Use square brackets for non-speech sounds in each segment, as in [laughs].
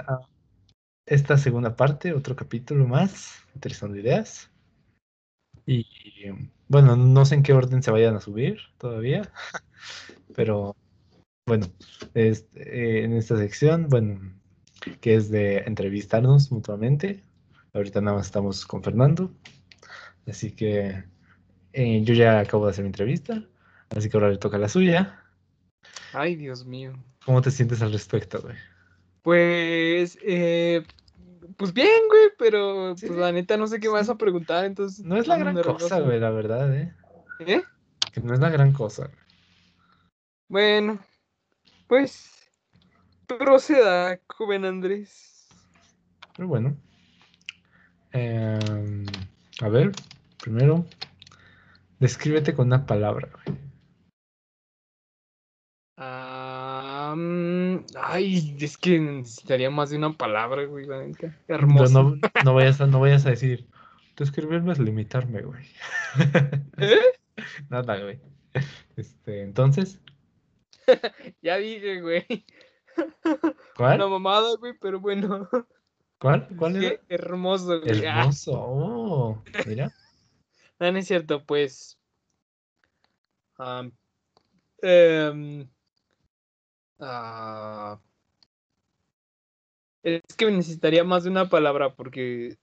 a esta segunda parte, otro capítulo más, interesante ideas. Y bueno, no sé en qué orden se vayan a subir todavía, [laughs] pero bueno, este, en esta sección, bueno, que es de entrevistarnos mutuamente. Ahorita nada más estamos con Fernando, así que eh, yo ya acabo de hacer mi entrevista, así que ahora le toca la suya. Ay, Dios mío. ¿Cómo te sientes al respecto, güey? Pues, eh, pues bien, güey, pero pues la neta no sé qué vas a preguntar, entonces. No es la gran cosa, güey, la verdad, ¿eh? ¿Eh? Que no es la gran cosa. Bueno, pues proceda, joven Andrés. Pero bueno. Em, a ver, primero, descríbete con una palabra, güey. Ay, es que necesitaría más de una palabra, güey, la Hermoso. No, [laughs] vayas a, no vayas a decir, describirme es limitarme, güey. ¿Eh? [laughs] Nada, güey. Este, entonces. [laughs] ya dije, güey. ¿Cuál? Una mamada, güey, pero bueno. ¿Cuál? ¿Cuál era? Hermoso, güey. Ah. Hermoso, oh, mira. no, no es cierto, pues. Um, uh, es que necesitaría más de una palabra porque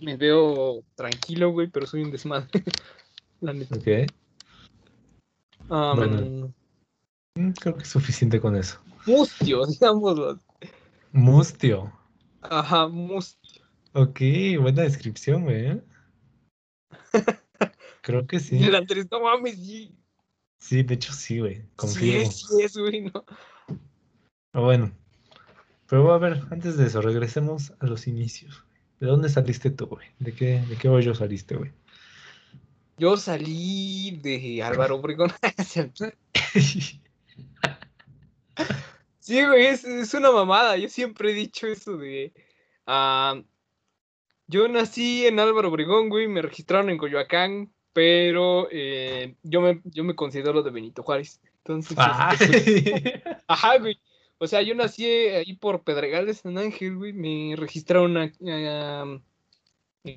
me veo tranquilo, güey, pero soy un desmadre. [laughs] La neta. Ok. bueno, mm, creo que es suficiente con eso. Mustio, [laughs] digámoslo. Mustio. Ajá, mustio. Ok, buena descripción, güey. ¿eh? [laughs] Creo que sí. El Andrés, no mames, sí. Sí, de hecho sí, güey. Confío. Sí, sí es, güey, no. Ah, bueno. Pero a ver, antes de eso, regresemos a los inicios. ¿De dónde saliste tú, güey? ¿De qué, de qué hoyo saliste, güey? Yo salí de Álvaro Obregón. [laughs] Sí, güey, es, una mamada. Yo siempre he dicho eso de. Ah, yo nací en Álvaro Obregón, güey, me registraron en Coyoacán, pero eh, yo, me, yo me considero de Benito Juárez. Entonces. Este, pues, [laughs] ajá, güey. O sea, yo nací ahí por Pedregales, San Ángel, güey. Me registraron en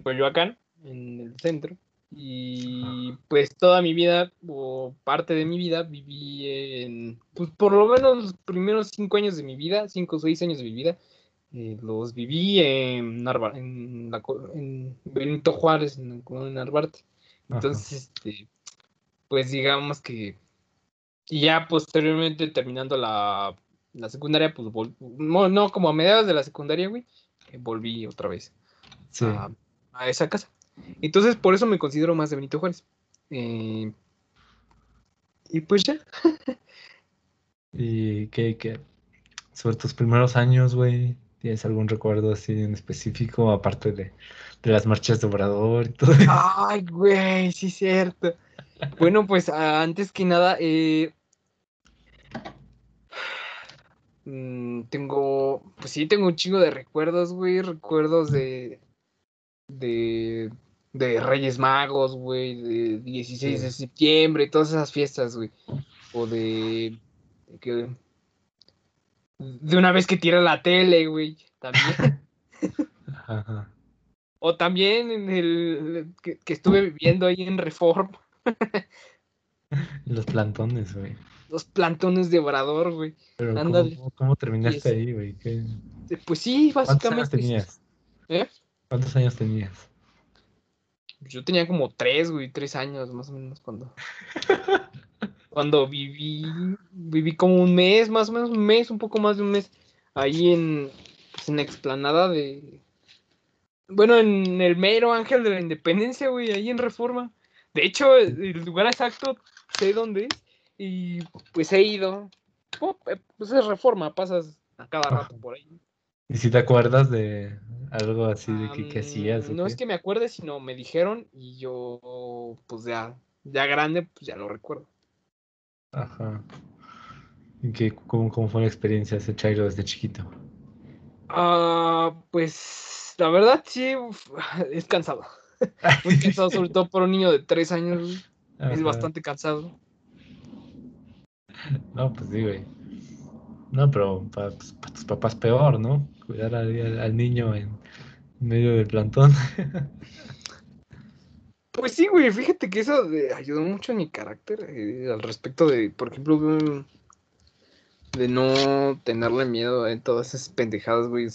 Coyoacán, en el centro. Y pues toda mi vida, o parte de mi vida, viví en, pues por lo menos los primeros cinco años de mi vida, cinco o seis años de mi vida, eh, los viví en, en, en, Benito Juárez, en, en Narvarte. Entonces, este, pues digamos que, y ya posteriormente terminando la, la secundaria, pues no, como a mediados de la secundaria, güey, eh, volví otra vez a esa casa. Entonces, por eso me considero más de Benito Juárez. Eh, y pues ya. [laughs] ¿Y qué, qué? Sobre tus primeros años, güey, ¿tienes algún recuerdo así en específico, aparte de, las marchas de Obrador y todo eso? Ay, güey, sí, cierto. Bueno, pues antes que nada, eh, mm, tengo, pues sí, tengo un chingo de recuerdos, güey, recuerdos de, de de Reyes Magos, güey, de 16 de septiembre, todas esas fiestas, güey. O de, de, de una vez que tira la tele, güey, también. [laughs] O también en el que, estuve viviendo ahí en Reform. Los plantones, güey. Los plantones de Obrador, güey. ¿cómo, terminaste ahí, güey? Pues sí, básicamente. ¿Cuántos años tenías? ¿Eh? ¿Cuántos años tenías? Yo tenía como tres, güey, tres años más o menos cuando. [laughs] cuando viví. Viví como un mes, más o menos un mes, un poco más de un mes. Ahí en. Pues, en la explanada de. Bueno, en el mero Ángel de la Independencia, güey, ahí en Reforma. De hecho, el lugar exacto sé dónde es. Y pues he ido. Eh, pues es Reforma, pasas a cada rato por ahí. ¿Y si te acuerdas de algo así de que, hacías? No es que me acuerde, sino me dijeron y yo, pues ya, ya grande, pues ya lo recuerdo. Ajá. ¿Y qué, cómo, cómo fue la experiencia ese Chairo desde chiquito? Ah, pues la verdad sí, [laughs] es cansado. [laughs] Muy cansado, sobre todo por un niño de tres años. Es bastante cansado. No, pues sí, güey. No, pero para, tus papás peor, ¿no? Cuidar al, niño en medio del plantón. [laughs] Pues sí, güey, fíjate que eso ayudó mucho a mi carácter eh, al respecto de, por ejemplo, de no tenerle miedo en todas esas pendejadas, güey.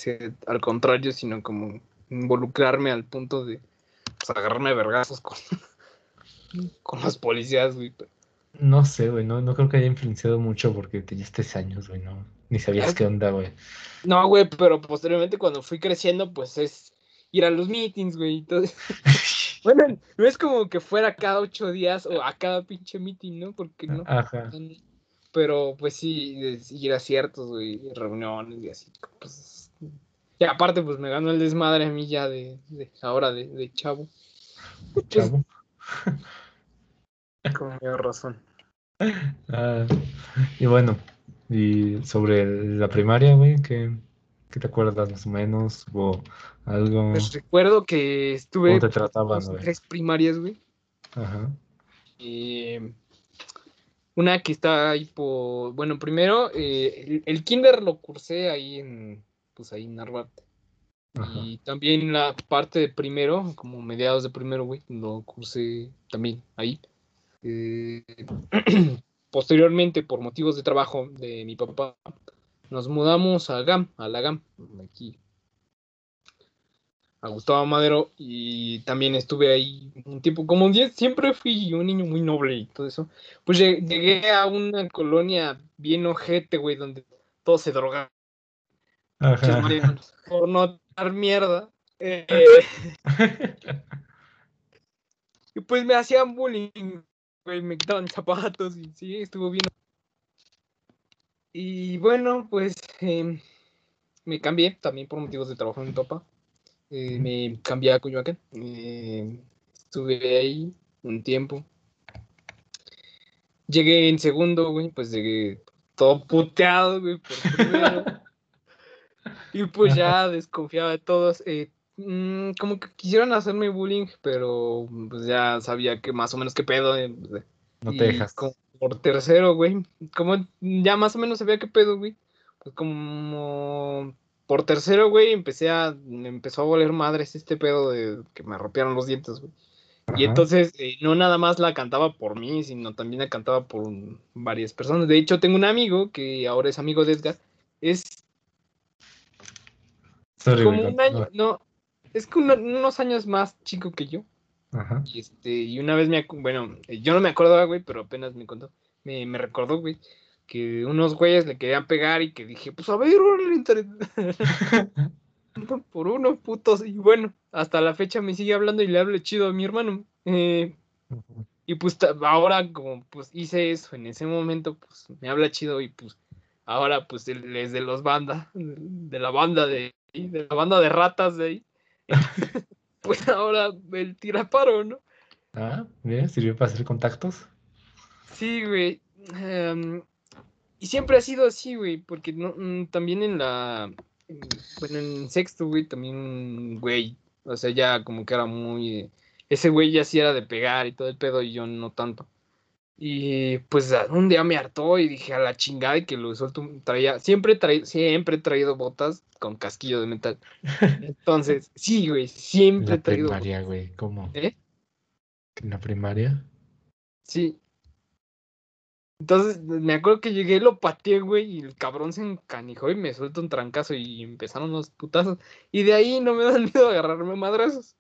al contrario, sino como involucrarme al punto de pues, agarrarme a vergazos con, [laughs] con los policías, güey. No sé, güey, no, no creo que haya influenciado mucho porque tenías tres años, güey, no. Ni sabías qué onda, güey. No, güey, pero posteriormente cuando fui creciendo, pues es ir a los meetings, güey. [laughs] bueno, no es como que fuera cada ocho días o a cada pinche meeting, ¿no? Porque no. Ajá. Pero pues sí, ir a ciertos, güey, reuniones y así. Pues, y aparte, pues me ganó el desmadre a mí ya de, ahora de, chavo. Pues, chavo. [laughs] Con mayor razón. Ah, y bueno, y sobre la primaria, güey, ¿qué, te acuerdas más o menos? ¿O algo? Pues recuerdo que estuve te trataban, tres primarias, güey. Ajá. Y una que está ahí por. Bueno, primero, eh, el, kinder lo cursé ahí en. Pues ahí en Narvarte. Y también la parte de primero, como mediados de primero, güey, lo cursé también ahí. Eh, [clears throat] posteriormente, por motivos de trabajo de mi papá, nos mudamos a GAM, a la GAM, aquí a Gustavo Madero y también estuve ahí un tiempo, como un día siempre fui un niño muy noble y todo eso, pues llegué a una colonia bien ojete, güey, donde todo se droga. Por no dar mierda. [laughs] Eh, y pues me hacían bullying, güey, me quitaban [laughs] zapatos y sí, estuvo bien. Y bueno, pues em, me cambié también por motivos de trabajo en papá. Eh, me cambié a Coyoacán. Eh, estuve ahí un tiempo. Llegué en segundo, güey, pues llegué todo puteado, güey, por [laughs] primero. y pues ya [laughs] desconfiaba de todos. Eh, mm, como que quisieron hacerme bullying, pero pues ya sabía que más o menos qué pedo. Pues, no te dejas. Por tercero, güey. Como ya más o menos sabía qué pedo, güey. Pues como por tercero, güey, empecé a, me empezó a voler madres este pedo de que me rompieron los dientes, güey. Y entonces, eh, no nada más la cantaba por mí, sino también la cantaba por varias personas. De hecho, tengo un amigo que ahora es amigo de Edgar. Es como un año, no, es como unos años más chico que yo. Ajá. Y, este, y una vez me, bueno, yo no me acordaba, güey, pero apenas me contó, me, me recordó, güey, que unos güeyes le querían pegar y que dije, pues a ver, [laughs] por uno, putos. Y bueno, hasta la fecha me sigue hablando y le hablo chido a mi hermano. Eh, y pues ahora como pues hice eso en ese momento, pues me habla chido y pues ahora pues él es de los bandas, de la banda de, de la banda de ratas de ahí. [laughs] pues [laughs] ahora el tira paro, ¿no? Ah, bien, sirvió para hacer contactos. Sí, güey. Em, y siempre ha sido así, güey, porque no, mm, también en la, bueno, en sexto, güey, también, güey, o sea, ya como que era muy, ese güey ya sí era de pegar y todo el pedo y yo no tanto. Y pues un día me hartó y dije a la chingada y que lo suelto, traía, siempre, siempre he traído botas con casquillo de metal. Entonces, sí, güey, siempre he traído. En la primaria, güey, ¿cómo? ¿Eh? ¿En la primaria? Sí, entonces, me acuerdo que llegué, lo pateé, güey, y el cabrón se encanijó y me suelto un trancazo y empezaron los putazos. Y de ahí no me [laughs] dan miedo agarrarme madrazos.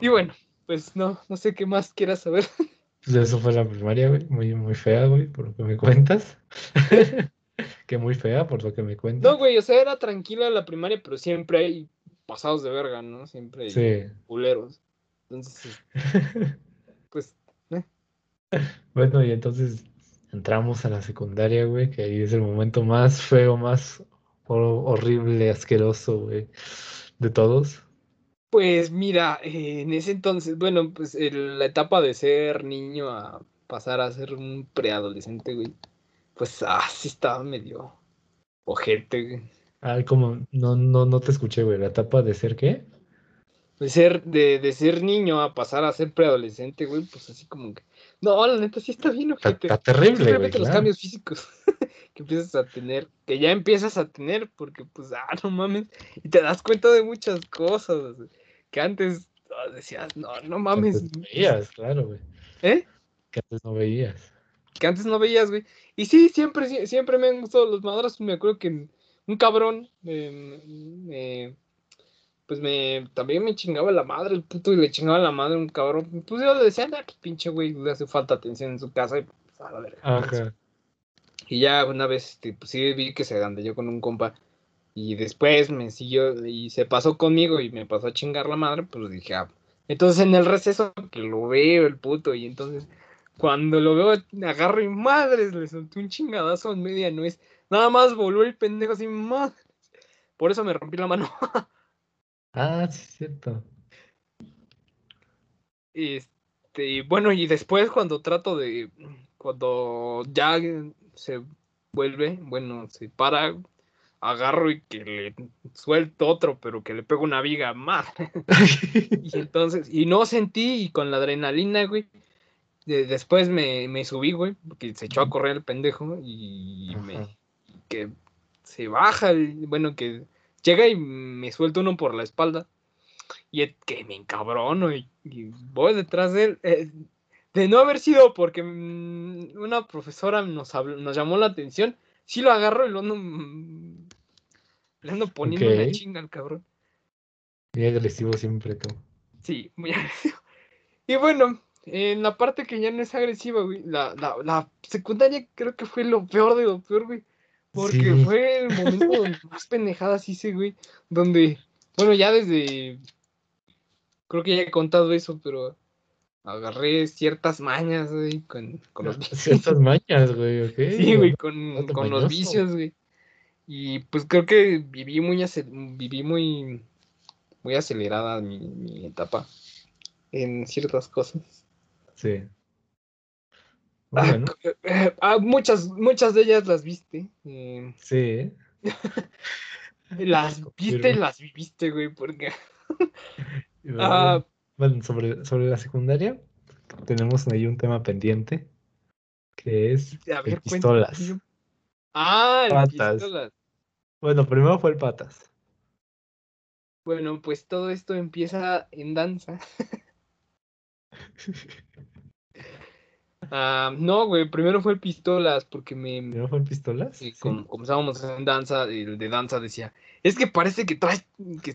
Y bueno, pues no, no sé qué más quieras saber. [laughs] Pues eso fue la primaria, güey, muy, muy fea, güey, por lo que me cuentas. [laughs] que muy fea, por lo que me cuentas. No, güey, o sea, era tranquila la primaria, pero siempre hay pasados de verga, ¿no? Siempre hay sí. culeros. Entonces, [laughs] pues bueno, y entonces entramos a la secundaria, güey, que ahí es el momento más feo, más horrible, asqueroso, güey, de todos. Pues mira, eh, en ese entonces, bueno, pues la etapa de ser niño a pasar a ser un preadolescente, güey, pues así estaba medio ojete, güey. Ah, como, no, no, no te escuché, güey, la etapa de ser qué? De ser, de, de ser niño a pasar a ser preadolescente, güey, pues así como que no, la neta sí está bien, ojete. Está, terrible, güey. los cambios físicos. [laughs] que empiezas a tener, que ya empiezas a tener, porque pues, ah, no mames, y te das cuenta de muchas cosas que antes ah, decías, no, no mames. Antes no veías, claro, güey. ¿Eh? Que antes no veías. Que antes no veías, güey. Y sí, siempre, siempre me han gustado los madrazos. Me acuerdo que un cabrón me, pues me también me chingaba la madre, el puto, y le chingaba la madre un cabrón. Pues yo le decía, anda, pinche güey, le hace falta atención en su casa y pues, a la verga. Y ya una vez, este, pues sí vi que se yo con un compa. Y después me siguió y se pasó conmigo y me pasó a chingar la madre, pues dije, ah. Entonces en el receso que lo veo el puto y entonces cuando lo veo agarro y madres, le solté un chingadazo en media nuez. Nada más voló el pendejo así, madre. Por eso me rompí la mano. [laughs] ah, sí, es cierto. Este, bueno, y después cuando trato de, cuando ya se vuelve, bueno, se para, agarro y que le suelto otro, pero que le pego una viga más. [laughs] y [laughs] entonces, y no sentí, y con la adrenalina, güey, después me, me, subí, güey, porque se echó a correr el pendejo y me, que se baja, bueno, que llega y me suelta uno por la espalda. Y que me encabrono y, voy detrás de él. Eh, de no haber sido porque mm, una profesora nos, nos llamó la atención, sí lo agarro y lo mm, le ando poniendo una chinga al cabrón. Muy agresivo siempre tú. Sí, muy [laughs] agresivo. Y bueno, en la parte que ya no es agresiva, güey, la, la, la secundaria creo que fue lo peor de lo peor, güey. Porque fue el momento [laughs] donde más pendejadas hice, güey. Donde, bueno, ya desde. Creo que ya he contado eso, pero agarré ciertas mañas, güey, con, con los [laughs] vicios. Ciertas mañas, güey, ok. Sí, güey, con, con los vicios, güey. Y pues creo que viví muy, viví muy, muy acelerada mi, mi etapa en ciertas cosas. Sí. Ah, eh, [laughs] ah, muchas, muchas de ellas las viste. Eh. sí. [laughs] las viste y las viviste, güey, porque. [laughs] Ah. bueno, sobre, sobre la secundaria, tenemos ahí un tema pendiente que es el pistolas. Ah, el pistolas. Bueno, primero fue el patas. Bueno, pues todo esto empieza en danza. [laughs] Ah, no, güey, primero fue el pistolas, porque me. ¿Primero fue el pistolas? Sí, Como, estábamos en danza, el de danza decía, es que parece que traes, que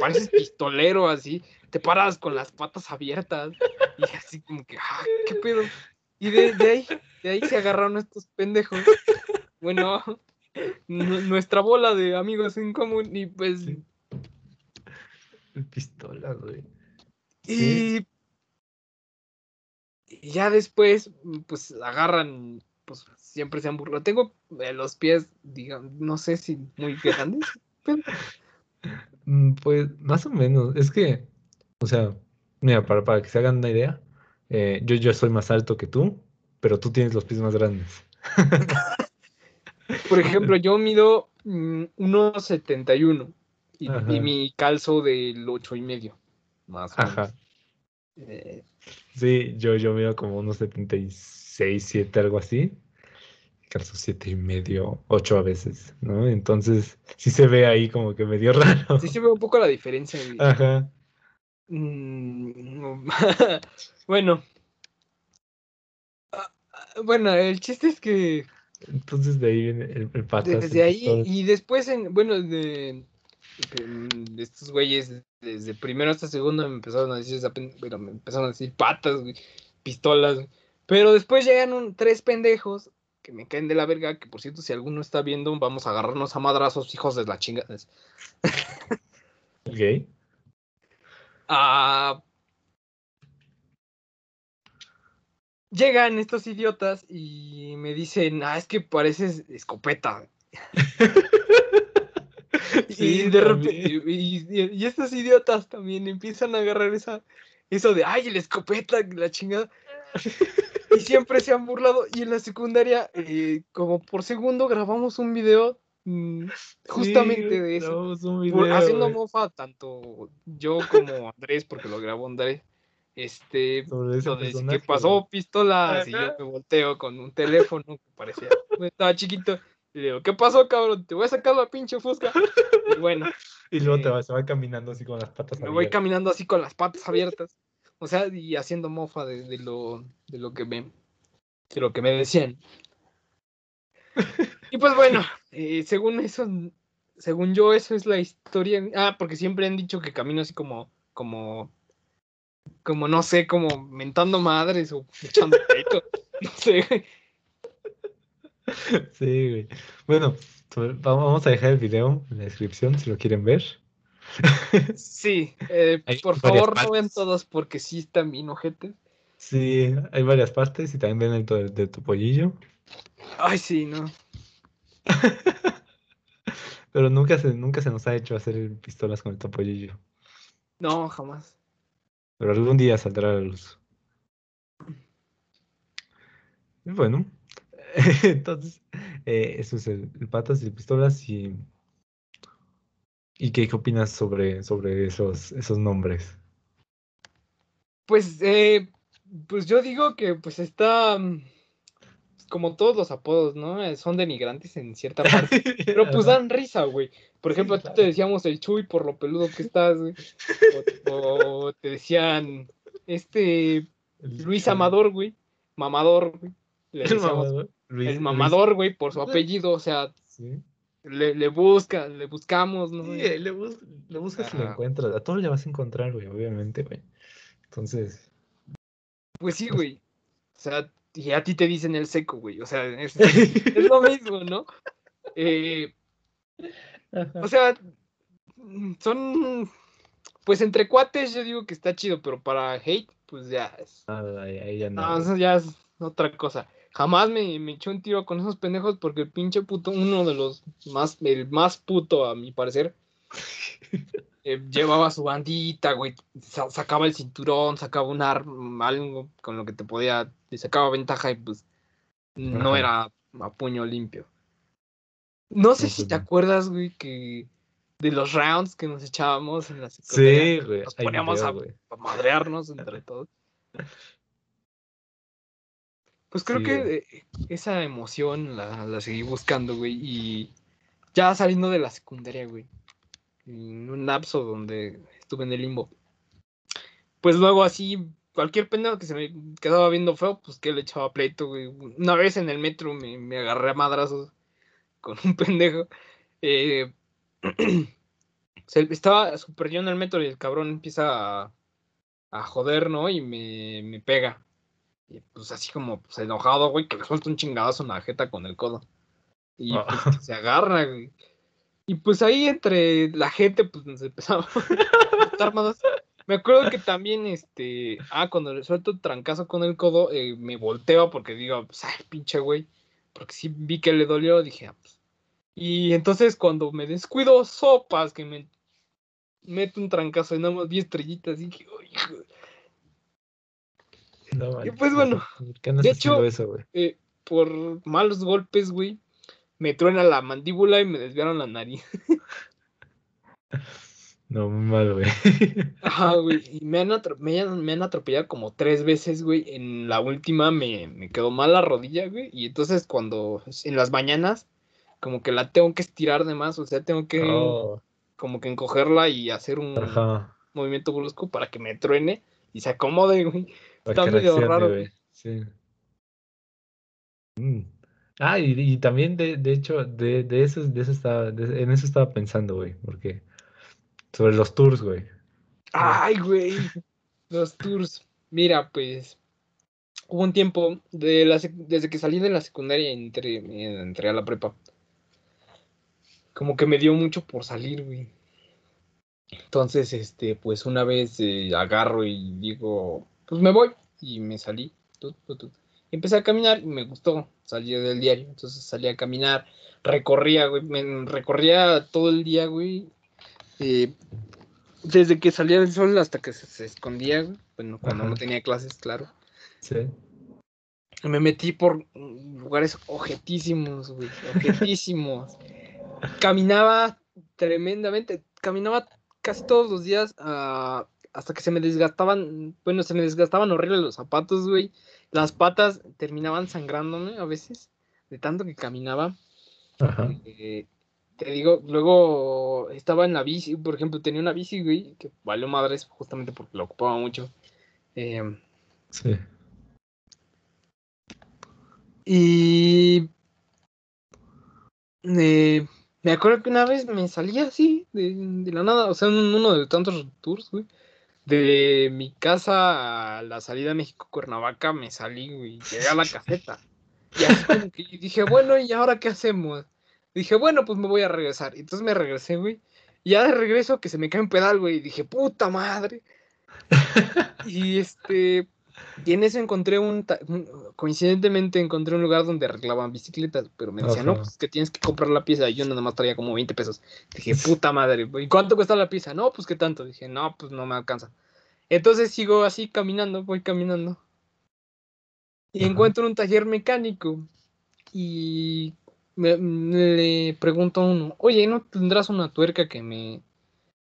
pareces [laughs] pistolero así, te paras con las patas abiertas, y así como que, ah, qué pedo. Y de, ahí, de ahí se agarraron estos pendejos. Bueno, [laughs] nuestra bola de amigos en común, y pues. Pistola, güey. Y y ya después, pues agarran, pues siempre se han burlado. Tengo los pies, digamos, no sé si muy grandes. [laughs] Mm, pues más o menos, es que, o sea, mira, para, para que se hagan una idea, eh, yo, yo soy más alto que tú, pero tú tienes los pies más grandes. [laughs] Por ejemplo, yo mido 1,71 mm, y, y, mi calzo del ocho y medio, más o menos. Ajá. Eh, sí, yo, yo mido como unos 76, 7, algo así. Calzo 7 y medio, 8 a veces, ¿no? Entonces, sí se ve ahí como que medio [laughs] raro. Sí se ve un poco la diferencia. Ajá. Mm, [laughs] bueno. Ah, bueno, el chiste es que. Entonces de ahí viene el, el patas. Desde ahí, y después, en, bueno, de, de estos güeyes desde primero hasta segundo me empezaron a decir, pero me empezaron a decir patas, pistolas, pero después llegan tres pendejos que me caen de la verga, que por cierto, si alguno está viendo, vamos a agarrarnos a madrazos, hijos de la chingada. ok. Ah, llegan estos idiotas y me dicen, ah, es que pareces escopeta. [laughs] y de repente, y, estos idiotas también empiezan a agarrar esa, eso de, ay, la escopeta, la chingada. y siempre se han burlado. Y en la secundaria, eh, como por segundo, grabamos un video mm, justamente de eso. haciendo mofa tanto yo como Andrés, porque lo grabó Andrés. Este, sobre que pasó pistolas y yo me volteo con un teléfono que parecía, estaba chiquito Y le digo, ¿qué pasó, cabrón? Te voy a sacar la pinche fusca. Y bueno, [laughs] Y luego te Eh, va, se va caminando así con las patas me voy abiertas. caminando así con las patas abiertas. O sea, y haciendo mofa de, de lo, de lo que me, de lo que me decían. Y pues bueno, eh, según eso, según yo, eso es la historia. Ah, porque siempre han dicho que camino así como, como, como no sé, como mentando madres o echando peito. [laughs] No sé, güey. Sí, güey. Bueno, vamos a dejar el video en la descripción si lo quieren ver. Sí, eh, por favor no vean partes. todos porque sí están bien ojetes. Sí, hay varias partes y también ven el to- de tu pollillo. Ay, sí, no. [laughs] Pero nunca se, nunca se nos ha hecho hacer pistolas con el topollillo. No, jamás. Pero algún día saldrá a la luz. Bueno, [laughs] entonces, eh, eso es el, patas y pistolas y... ¿Y qué, qué opinas sobre, sobre esos, esos nombres? Pues, eh, pues yo digo que pues está mm, como todos los apodos, ¿no? Eh, Son denigrantes en cierta [laughs] parte. Pero pues dan risa, güey. Por Sí, ejemplo, a ti te claro. decíamos el Chuy por lo peludo que [laughs] estás, güey. O, o te decían este Luis Amador, güey. Mamador, güey. Le El decíamos mamador. Luis- el mamador, güey, por su apellido. O sea, Sí. le, le busca, le buscamos, ¿no? Sí, le, bus- le buscas y lo encuentras. A todos le vas a encontrar, güey, obviamente, güey. Entonces, Pues sí, güey. O sea, y a ti te dicen el seco, güey. O sea, es, es lo mismo, ¿no? Eh, o sea, mm, son. Pues entre cuates yo digo que está chido, pero para hate, pues ya es. Ah, ahí, ahí ya no. No, ya es otra cosa. Jamás me, me echó un tiro con esos pendejos porque el pinche puto, uno de los más, el más puto a mi parecer, [laughs] eh, llevaba su bandita, güey, sa- sacaba el cinturón, sacaba un arma, algo con lo que te podía, te sacaba ventaja y pues no Ajá. era a puño limpio. No sé si te acuerdas, güey, que de los rounds que nos echábamos en la secundaria, Sí, güey. nos poníamos a, madrearnos [laughs] entre todos. Pues creo Sí, que güey. eh, esa emoción la, la seguí buscando, güey, y ya saliendo de la secundaria, güey, en un lapso donde estuve en el limbo, pues luego así, cualquier pendejo que se me quedaba viendo feo, pues que le echaba pleito, güey. Una vez en el metro me, me agarré a madrazos [laughs] con un pendejo. eh, [clears throat] se- estaba súper yo en el metro y el cabrón empieza a, a joder, ¿no? Y me, me pega. Y pues así como pues, enojado, güey, que le suelta un chingadazo en la jeta con el codo. Y Ah. pues, que se agarra, güey. Y pues ahí entre la gente, pues nos empezamos [laughs] a estar más. Me acuerdo que también, este, ah, cuando le suelto el trancazo con el codo, eh, me volteo porque digo, pues, ay, pinche güey, porque sí vi que le dolió, dije, ah, pues. Y entonces cuando me descuido, sopas, que me meto un trancazo y nada más vi estrellitas, y dije, "Ay, hijo". No, Y manches, pues, bueno, ¿por qué andas de hecho- eso? Eh, por malos golpes, güey, me truena la mandíbula y me desviaron la nariz. [laughs] No, muy mal, güey. Ajá, [laughs] güey. Y me han, atro- me, han, me han atropellado como tres veces, güey. En la última me, me quedó mal la rodilla, güey. Y entonces cuando, en las mañanas, como que la tengo que estirar de más. O sea, tengo que Oh, como que encogerla y hacer un ajá. movimiento brusco para que me truene y se acomode, güey. Para Está medio raro, güey. Sí. Mm. Ah, y, y también de, de hecho, de, de eso, de eso estaba, en eso estaba pensando, güey, porque sobre los tours, güey. Ay, güey. Los tours. Mira, pues. Hubo un tiempo, de la desde que salí de la secundaria entré, entré a la prepa. Como que me dio mucho por salir, güey. Entonces, este, pues una vez eh, agarro y digo, pues me voy. Y me salí. tut, tut, tut. Empecé a caminar y me gustó. Salí del diario. Entonces salí a caminar. Recorría, güey. Me recorría todo el día, güey. eh, desde que salía el sol hasta que se, se escondía, güey. Bueno, cuando no tenía clases, claro. Sí. Me metí por lugares objetísimos, güey. Objetísimos. [laughs] Caminaba tremendamente. Caminaba casi todos los días ah, hasta que se me desgastaban. Bueno, se me desgastaban horrible los zapatos, güey. Las patas terminaban sangrándome a veces. De tanto que caminaba. Ajá. Eh, te digo, luego estaba en la bici, por ejemplo, tenía una bici, güey, que valió madres justamente porque la ocupaba mucho. Eh, Sí. y eh, me acuerdo que una vez me salí así, de, de la nada, o sea, en uno de tantos tours, güey. De mi casa a la salida México-Cuernavaca me salí, güey, llegué a la caseta. Y así como que dije, bueno, ¿y ahora qué hacemos? Dije, bueno, pues me voy a regresar. Y entonces me regresé, güey. Y ya de regreso que se me cae un pedal, güey. Y dije, puta madre. [laughs] Y este. Y en eso encontré un, Coincidentemente encontré un lugar donde arreglaban bicicletas. Pero me decían, no, pues que tienes que comprar la pieza. Y yo nada más traía como 20 pesos. Dije, [laughs] puta madre. ¿Y cuánto cuesta la pieza? No, pues qué tanto. Dije, no, pues no me alcanza. Entonces sigo así caminando, voy caminando. Y Ajá. encuentro un taller mecánico. Y me, me le pregunto a uno, oye, ¿no tendrás una tuerca que me,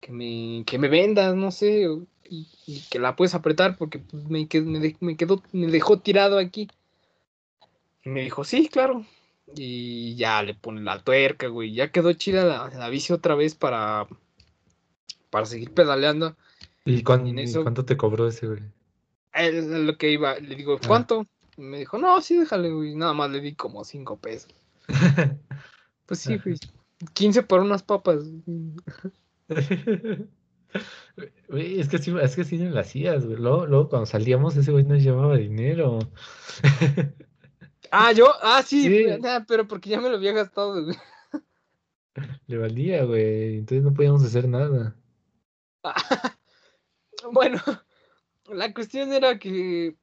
que me, que me vendas, no sé, y, y que la puedes apretar porque pues, me, qued- me, de- me quedó, me dejó tirado aquí? Y me dijo, sí, claro. Y ya le pone la tuerca, güey. Ya quedó chida la, la bici otra vez para, para seguir pedaleando. ¿Y, cuán- Y en y eso- cuánto te cobró ese, güey? Es lo que iba. Le digo, Ah. ¿cuánto? Y me dijo, no, sí, déjale, güey. Nada más le di como cinco pesos. [laughs] Pues sí, güey. 15 por unas papas. [laughs] Güey, es que sí, es que sí me la hacías, güey. Luego, luego cuando salíamos, ese güey nos llevaba dinero. Ah, yo, ah, [laughs] sí, Sí. güey, nah, pero porque ya me lo había gastado, güey. [laughs] Le valía, güey. Entonces no podíamos hacer nada. [laughs] Bueno, la cuestión era que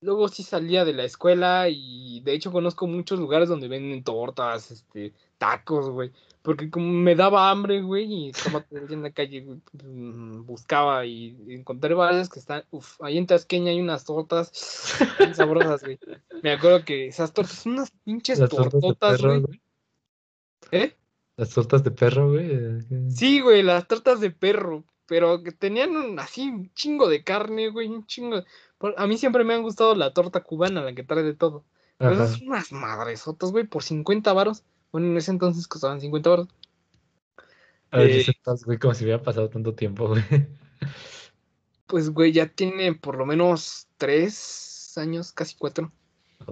luego sí salía de la escuela y de hecho conozco muchos lugares donde venden tortas, este, tacos, güey. Porque como me daba hambre, güey, y estaba en la calle, güey, pues, mm, buscaba y encontré varias que están, uff, ahí en Tasqueña hay unas tortas [laughs] bien sabrosas, güey. Me acuerdo que esas tortas son unas pinches Las tortas de tortotas, perro, güey. ¿Eh? Las tortas de perro, güey. eh, Sí, güey, las tortas de perro, pero que tenían un- así un chingo de carne, güey, un chingo. por- A mí siempre me han gustado la torta cubana, la que trae de todo. Son unas madresotas, güey, por 50 varos. Bueno, en ese entonces costaban 50 varos. A ver, eh, estás, güey, como si hubiera pasado tanto tiempo, güey. Pues, güey, ya tiene por lo menos tres años, casi cuatro.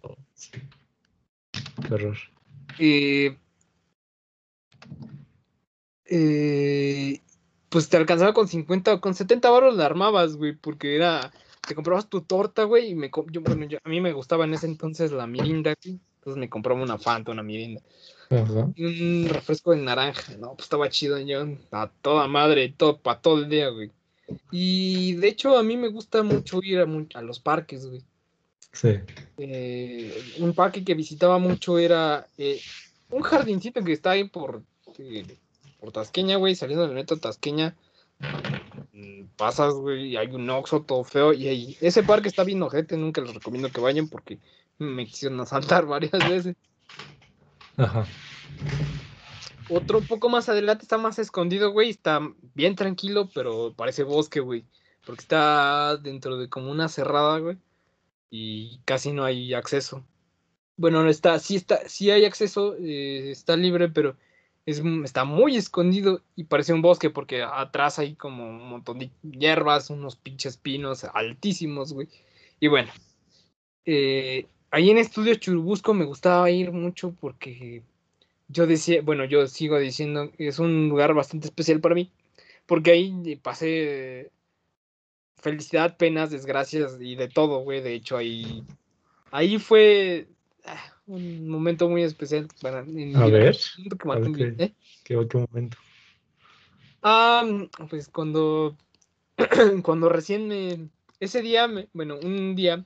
Oh, sí. Qué horror. Eh, eh, pues te alcanzaba con 50 o con 70 baros la armabas, güey, porque era, te comprabas tu torta, güey, y me, yo, bueno, yo- a mí me gustaba en ese entonces la mirinda, güey, entonces me compraba una Fanta, una mirinda, Ajá. y un refresco de naranja, no, pues estaba chido, yo, a toda madre, todo, para todo el día, güey. Y de hecho a mí me gusta mucho ir a, a los parques, güey. Sí. Eh, un parque que visitaba mucho era eh, un jardincito que está ahí por, eh, por Tasqueña, güey, saliendo de la neta Tasqueña. Mm, Pasas, güey, y hay un oxo todo feo. Y ahí, ese parque está bien ojete, nunca les recomiendo que vayan porque me quisieron asaltar [laughs] varias veces. Ajá. Otro poco más adelante está más escondido, güey, está bien tranquilo, pero parece bosque, güey. Porque está dentro de como una cerrada, güey. Y casi no hay acceso. Bueno, no está, sí está, sí hay acceso, eh, está libre, pero es, está muy escondido y parece un bosque porque atrás hay como un montón de hierbas, unos pinches pinos altísimos, güey. Y bueno, eh, ahí en Estudio Churubusco me gustaba ir mucho porque yo decía, bueno, yo sigo diciendo es un lugar bastante especial para mí, porque ahí pasé felicidad, penas, desgracias y de todo, güey. De hecho, ahí, ahí fue ah, un momento muy especial para en A ver. Que a ver qué- ¿eh? Qué, qué momento. Ah, pues cuando, [clears throat] cuando recién me, ese día, me- bueno, un día,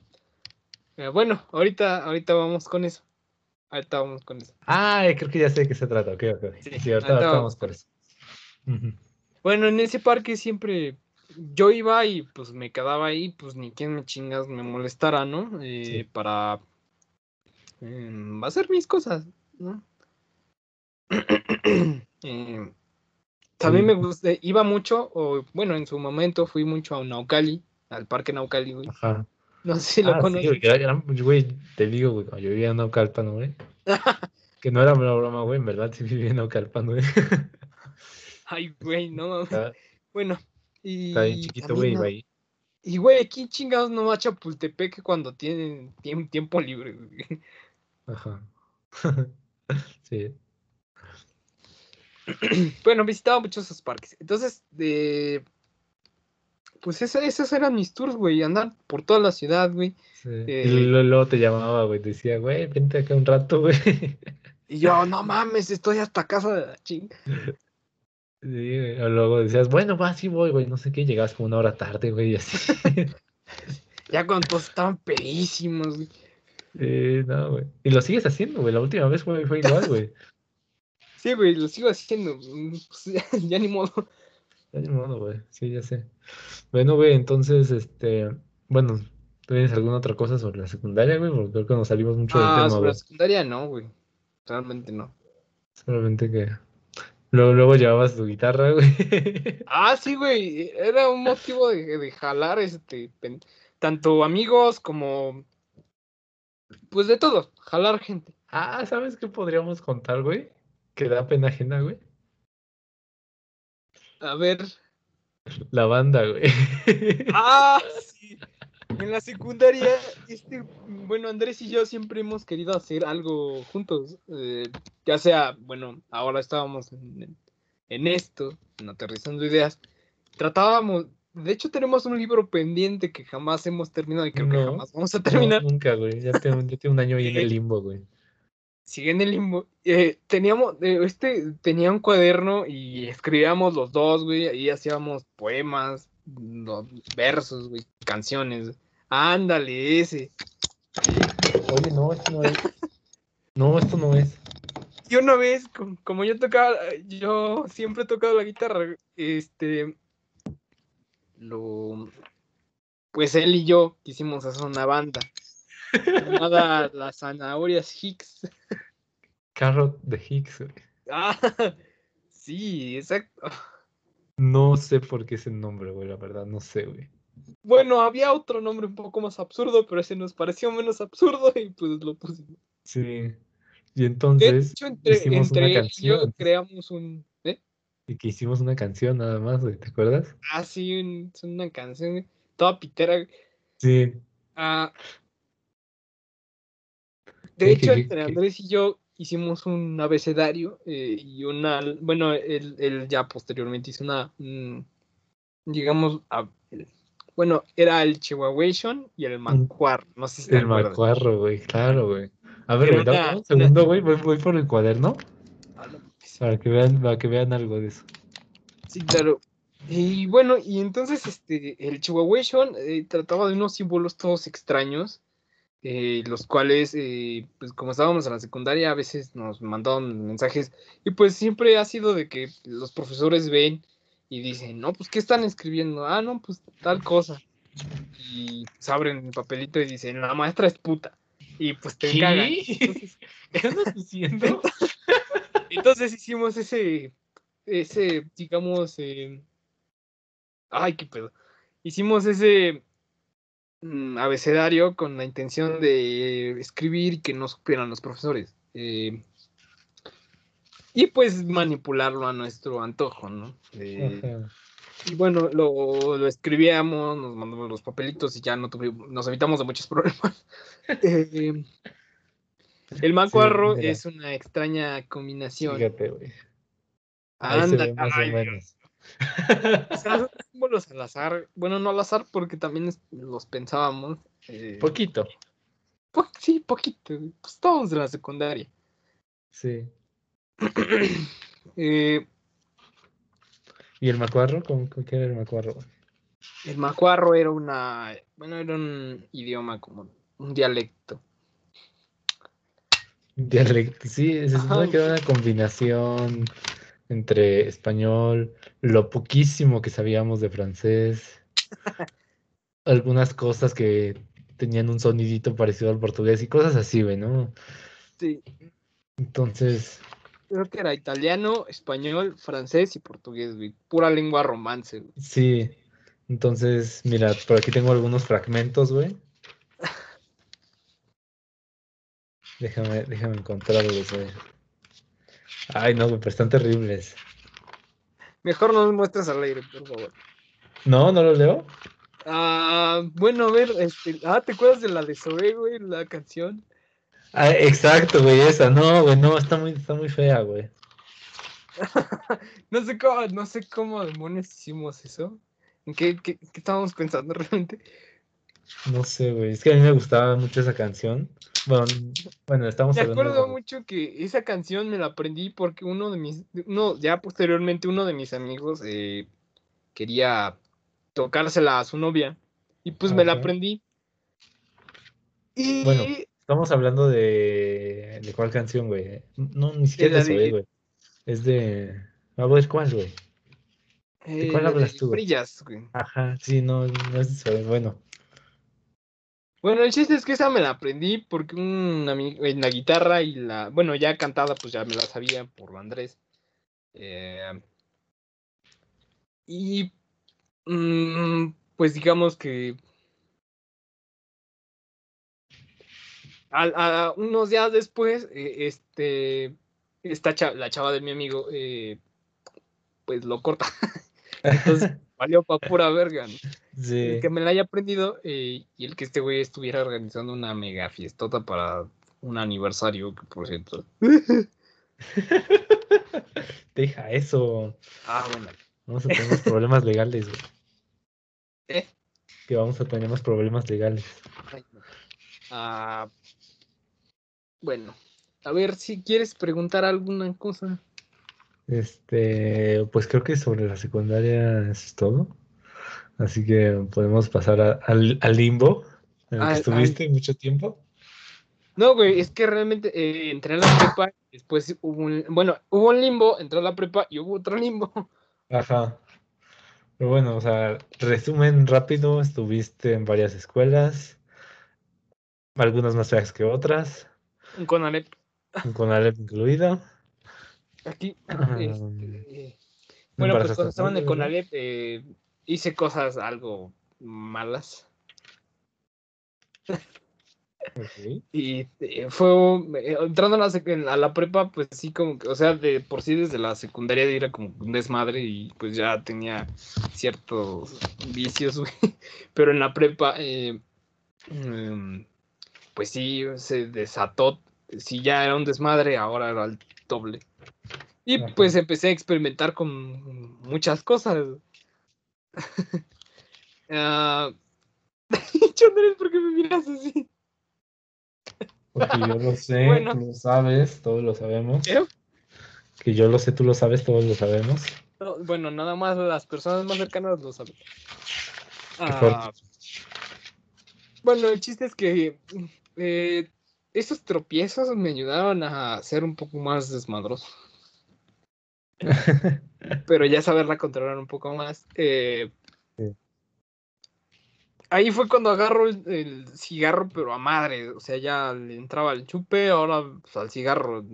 eh, bueno, ahorita, ahorita vamos con eso. Ahorita vamos con eso. Ah, creo que ya sé de qué se trata. Ok, ok. Sí, Sí, ahorita, ahorita vamos por eso. Bueno, en ese parque siempre yo iba y pues me quedaba ahí, pues ni quien me chingas me molestara, ¿no? Eh, Sí. Para em, hacer mis cosas, ¿no? Em, [clears throat] también me gusta, iba mucho, o bueno, en su momento fui mucho a Naucali, al parque Naucali, güey. Ajá. No sé si lo Ah, sí, conoces. güey, te digo, güey, cuando yo vivía en Naucalpan, güey. [laughs] Que no era una broma, güey, en verdad sí viví en Naucalpan, güey. [laughs] Ay, güey, no. Está, Bueno, y. está bien chiquito, güey. Y, güey, ¿quién chingados no va a Chapultepec cuando tienen tiem- tiempo libre, güey? Ajá. [laughs] Sí. [clears throat] Bueno, visitaba muchos esos parques. Entonces. Pues ese- esos eran mis tours, güey. Andar por toda la ciudad, güey. sí. Eh, Y luego, luego te llamaba, güey, decía, güey, vente acá un rato, güey. Y yo, no mames, estoy hasta casa de la chinga. [laughs] Sí, güey, o luego decías, bueno, va, sí voy, güey, no sé qué, llegabas como una hora tarde, güey, y así. [laughs] Ya cuando todos estaban pedísimos, güey. Eh, no, güey. Y lo sigues haciendo, güey. La última vez fue, fue igual, güey. [laughs] Sí, güey, lo sigo haciendo. pues, [laughs] ya, ni modo. Ya ni modo, güey. Sí, ya sé. Bueno, güey, entonces, este, bueno, ¿tú ¿tienes alguna otra cosa sobre la secundaria, güey? Porque creo que nos salimos mucho del Ah, tema, sobre güey. la secundaria no, güey. Realmente no. Solamente que luego, luego llevabas tu guitarra, güey. [laughs] Ah, sí, güey. Era un motivo de, de jalar, este, tanto amigos como, pues de todo, jalar gente. Ah, ¿sabes qué podríamos contar, güey? Que da pena ajena, güey. A ver. La banda, güey. Ah, [laughs] sí. En la secundaria, este, bueno, Andrés y yo siempre hemos querido hacer algo juntos. eh, ya sea, bueno, ahora estábamos en, en esto, en aterrizando ideas. Tratábamos, de hecho tenemos un libro pendiente que jamás hemos terminado y creo que jamás vamos a No, terminar. nunca, güey. Ya tengo, ya tengo un año ahí en el [laughs] limbo, güey. Sigue en el limbo. Eh, teníamos, eh, este, tenía un cuaderno y escribíamos los dos, güey. Ahí hacíamos poemas, los versos, güey, canciones. Ándale, ese. Oye, no, esto no es. No, esto no es. Y una vez, com- como yo tocaba, yo siempre he tocado la guitarra, este, lo, pues él y yo quisimos hacer una banda llamada [laughs] Las Zanahorias Hicks. Carrot de Hicks, güey. Ah, sí, exacto. No sé por qué ese nombre, güey, la verdad, no sé, güey. Bueno, había otro nombre un poco más absurdo, pero ese nos pareció menos absurdo y pues lo pusimos. Sí. Y De entonces, hecho, entre, entre una él y yo canción. creamos un... y que hicimos una canción nada más, güey, ¿te acuerdas? Ah, sí, un- es una canción güey, toda pitera. güey. Sí. Ah, de hecho, que- entre que- Andrés y yo hicimos un abecedario eh, y una, bueno, él, él ya posteriormente hizo una, mm, digamos, a- bueno, era el Chihuahuation y el Mancuar, no sé si El macuarro, güey, claro, güey. A ver, güey, un segundo, güey, voy, voy por el cuaderno. Para que vean, para que vean algo de eso. Sí, claro. Y bueno, y entonces este, el Chihuahuation eh, trataba de unos símbolos todos extraños, eh, los cuales, eh, pues como estábamos en la secundaria, a veces nos mandaban mensajes y pues siempre ha sido de que los profesores ven y dicen, no, pues ¿qué están escribiendo? Ah, no, pues tal cosa. Y pues, abren el papelito y dicen, la maestra es puta. Y pues te ¿Qué? cagan. Entonces, [laughs] ¿Qué andas diciendo? [laughs] entonces hicimos ese, ese, digamos, eh, ay, qué pedo. Hicimos ese mm, abecedario con la intención de escribir y que no supieran los profesores. eh, y pues manipularlo a nuestro antojo, ¿no? Eh, y bueno, lo, lo escribíamos, nos mandamos los papelitos y ya no tuvimos, nos evitamos de muchos [laughs] problemas. El macuarro es una extraña combinación. Fíjate, güey. Anda, o sea, son símbolos al azar. Bueno, no al azar porque también los pensábamos. eh, Poquito, po- sí, poquito. Pues estábamos de la secundaria. sí. [clears throat] Eh, ¿Y el macuarro? ¿Cómo, cómo- qué era el macuarro? el macuarro era una, bueno, era un idioma como un dialecto. Dialecto, sí, se supone Ajá. que era una combinación entre español, lo poquísimo que sabíamos de francés, [laughs] algunas cosas que tenían un sonidito parecido al portugués y cosas así, güey, ¿no? Sí, Entonces, creo que era italiano, español, francés y portugués, güey. Pura lengua romance, güey. sí, entonces, mira, por aquí tengo algunos fragmentos, güey. Déjame, déjame encontrarlos, güey. Ay, no, güey, pero están terribles. Mejor no los muestres al aire, por favor. No, no los leo. Ah, bueno, a ver, este, ah, ¿te acuerdas de la de Zoe, güey? La canción. Ah, exacto, güey, esa. No, güey, no, está muy, está muy fea, güey. [laughs] no sé cómo, no sé cómo demonios hicimos eso. ¿En qué, qué, qué estábamos pensando [laughs] realmente? No sé, güey. Es que a mí me gustaba mucho esa canción. Bueno, bueno estamos Me acuerdo de- mucho que esa canción me la aprendí porque uno de mis, uno, ya posteriormente uno de mis amigos eh, quería tocársela a su novia y pues me la aprendí. Y Bueno, Estamos hablando de. ¿De cuál canción, güey? No, ni siquiera de de- güey. Es de. A ver, ¿cuál, güey? eh, cuál la hablas de tú? Brillas, güey. Ajá, sí, no, no es de Zoé. Bueno, Bueno, el chiste es que esa me la aprendí porque un amigo en la guitarra y la, bueno, ya cantada, pues ya me la sabía por Andrés. Eh, y mm, pues digamos que a, unos días después, eh, este, esta la chava de mi amigo, eh, pues lo corta. [laughs] Entonces, valió pa' pura verga. Sí. El que me la haya aprendido eh, y el que este güey estuviera organizando una mega fiestota para un aniversario, que por cierto. [laughs] Deja eso. Ah, bueno. Vamos a tener más problemas legales, güey. ¿Eh? Que vamos a tener más problemas legales. Ah, bueno, a ver si quieres preguntar alguna cosa. Este, pues creo que sobre la secundaria es todo. Así que podemos pasar a- al, al limbo en el que Al- estuviste mucho tiempo. No, güey, es que realmente eh, entré a la prepa, después hubo un, bueno, hubo un limbo, entré a la prepa y hubo otro limbo. Ajá. Pero bueno, o sea, resumen rápido, estuviste en varias escuelas, algunas más feas que otras, Un Conalep. un Conalep incluido. Aquí. Ah, este, eh, ¿me bueno, pues cuando estaba en el? Conalep eh, hice cosas algo malas. Y eh, fue eh, entrando a la, a prepa, pues sí, como que, o sea, de por sí desde la secundaria era como un desmadre y pues ya tenía ciertos vicios, [laughs] güey. Pero en la prepa, eh, mm, pues sí, se desató. Si ya era un desmadre, ahora era el doble. Y Ajá. pues empecé a experimentar con muchas cosas. [laughs] Andrés, ¿por qué me miras así? Porque yo lo [laughs] sé, Bueno. tú lo sabes, todos lo sabemos. ¿Eh? Que yo lo sé, tú lo sabes, todos lo sabemos. No, bueno, nada más las personas más cercanas lo saben. Ah, bueno, el chiste es que eh, esos tropiezos me ayudaron a ser un poco más desmadroso, [laughs] pero ya saberla controlar un poco más. eh, Sí. Ahí fue cuando agarro el, el cigarro, pero a madre, o sea, ya le entraba el chupe, ahora pues, al cigarro,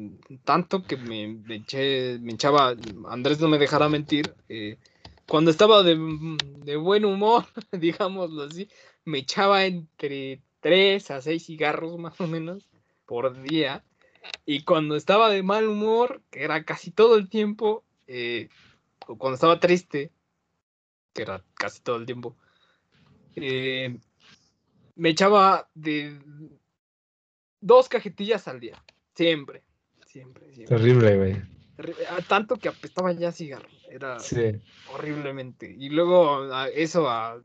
tanto que me, me eché, me echaba, Andrés no me dejará mentir, eh, cuando estaba de, de buen humor, [laughs] digámoslo así, me echaba entre 3 a 6 cigarros más o menos por día, y cuando estaba de mal humor, que era casi todo el tiempo, eh, o cuando estaba triste, que era casi todo el tiempo, eh, me echaba de dos cajetillas al día. Siempre, siempre, siempre. Terrible, güey. Terri- a Tanto que apestaba ya cigarro. Era Sí. horriblemente. Y luego a eso a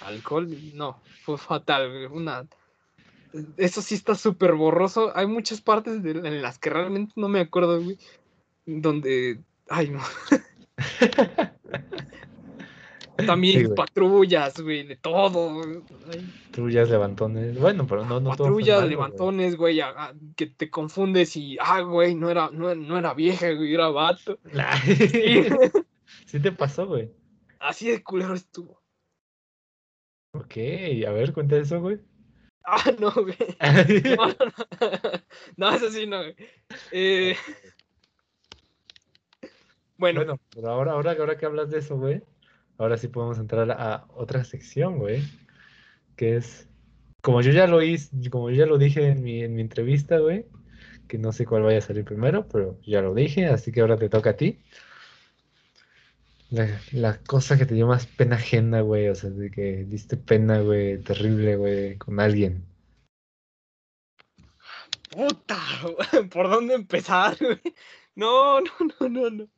alcohol, no, fue fatal. Una, eso sí está súper borroso. Hay muchas partes de- en las que realmente no me acuerdo, güey. Donde, ay no. [laughs] También Sí, patrullas, güey, de todo. güey. Ay, Trullas, levantones. Bueno, pero no, no todo patrullas, malo, güey. levantones, güey, a- a- que te confundes y, ah, güey, no era, no, no era vieja, güey, era vato. [laughs] Sí, [laughs] Sí te pasó, güey. así de culero estuvo. Ok, a ver, cuenta eso, güey. Ah, [laughs] no, güey. [laughs] No, no, no, eso sí, no, güey. Eh, bueno, Bueno, pero ahora, ahora, ahora que hablas de eso, güey, ahora sí podemos entrar a otra sección, güey, que es como yo ya lo hice, como yo ya lo dije en mi, en mi entrevista, güey, que no sé cuál vaya a salir primero, pero ya lo dije, así que ahora te toca a ti. La, cosa que te dio más pena ajena, güey, o sea, de que diste pena, güey, terrible, güey, con alguien. Puta, ¿por dónde empezar, güey? No, no, no, no, no.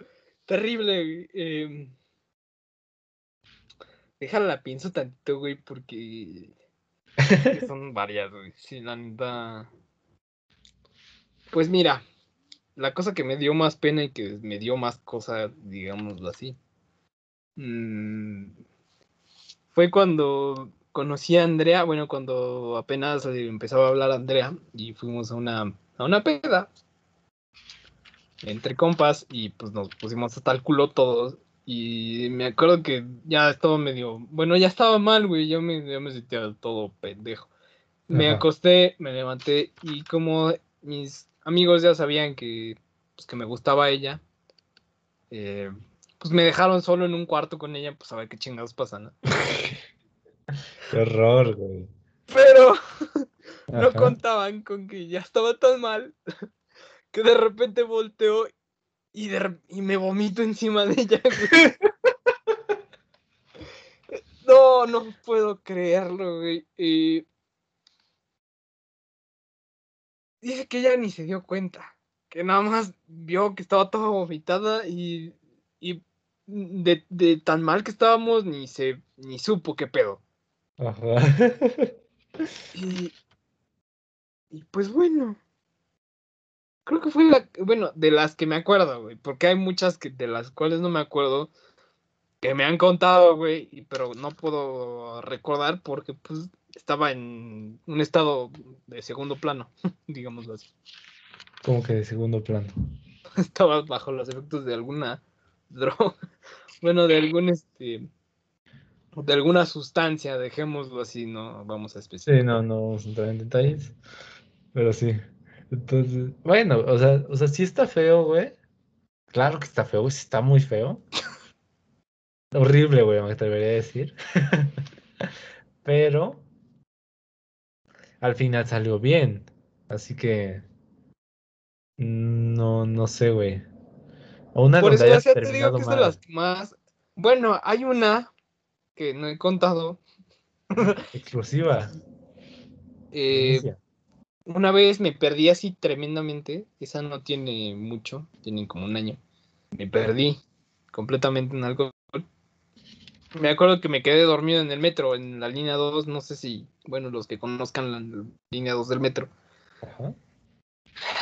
Terrible, güey. Eh, déjala, pienso tantito, güey, porque son varias, güey. Sí, la neta. Pues mira, la cosa que me dio más pena y que me dio más cosa, digámoslo así, mm, fue cuando conocí a Andrea, bueno, cuando apenas empezaba a hablar Andrea y fuimos a una, a una peda entre compas y pues nos pusimos hasta el culo todos y me acuerdo que ya estaba medio, bueno, ya estaba mal, güey, yo me, me sentía todo pendejo. Me acosté, me levanté y como mis amigos ya sabían que, pues, que me gustaba ella, eh, pues me dejaron solo en un cuarto con ella, pues a ver qué chingados pasa, ¿no? [laughs] qué horror, güey. Pero [laughs] no contaban con que ya estaba tan mal [laughs] que de repente volteó y, y me vomito encima de ella. no, no puedo creerlo, güey. dice que ella ni se dio cuenta, que nada más vio que estaba toda vomitada y, y de, de, tan mal que estábamos ni se ni supo qué pedo. Ajá. [laughs] Y, y pues bueno, Creo que fue la, bueno, de las que me acuerdo, güey, porque hay muchas que, de las cuales no me acuerdo, que me han contado, güey, pero no puedo recordar porque, pues, estaba en un estado de segundo plano, [laughs] digámoslo así. ¿Cómo que de segundo plano? [laughs] estaba bajo los efectos de alguna [laughs] droga, bueno, de algún, este, de alguna sustancia, dejémoslo así, no vamos a especificar. Sí, no, no vamos a entrar en detalles, pero sí. Entonces, bueno, o sea, o sea, sí está feo, güey. Claro que está feo, está muy feo. [laughs] Horrible, güey, me atrevería a decir. [laughs] Pero al final salió bien. Así que no, no sé, güey. O una Por eso ya te digo que es de las más. Bueno, hay una que no he contado. [laughs] Exclusiva. Eh, una vez me perdí así tremendamente. Esa no tiene mucho, tiene como un año. Me perdí completamente en algo. Me acuerdo que me quedé dormido en el metro, en la línea 2. No sé si, bueno, los que conozcan la línea 2 del metro.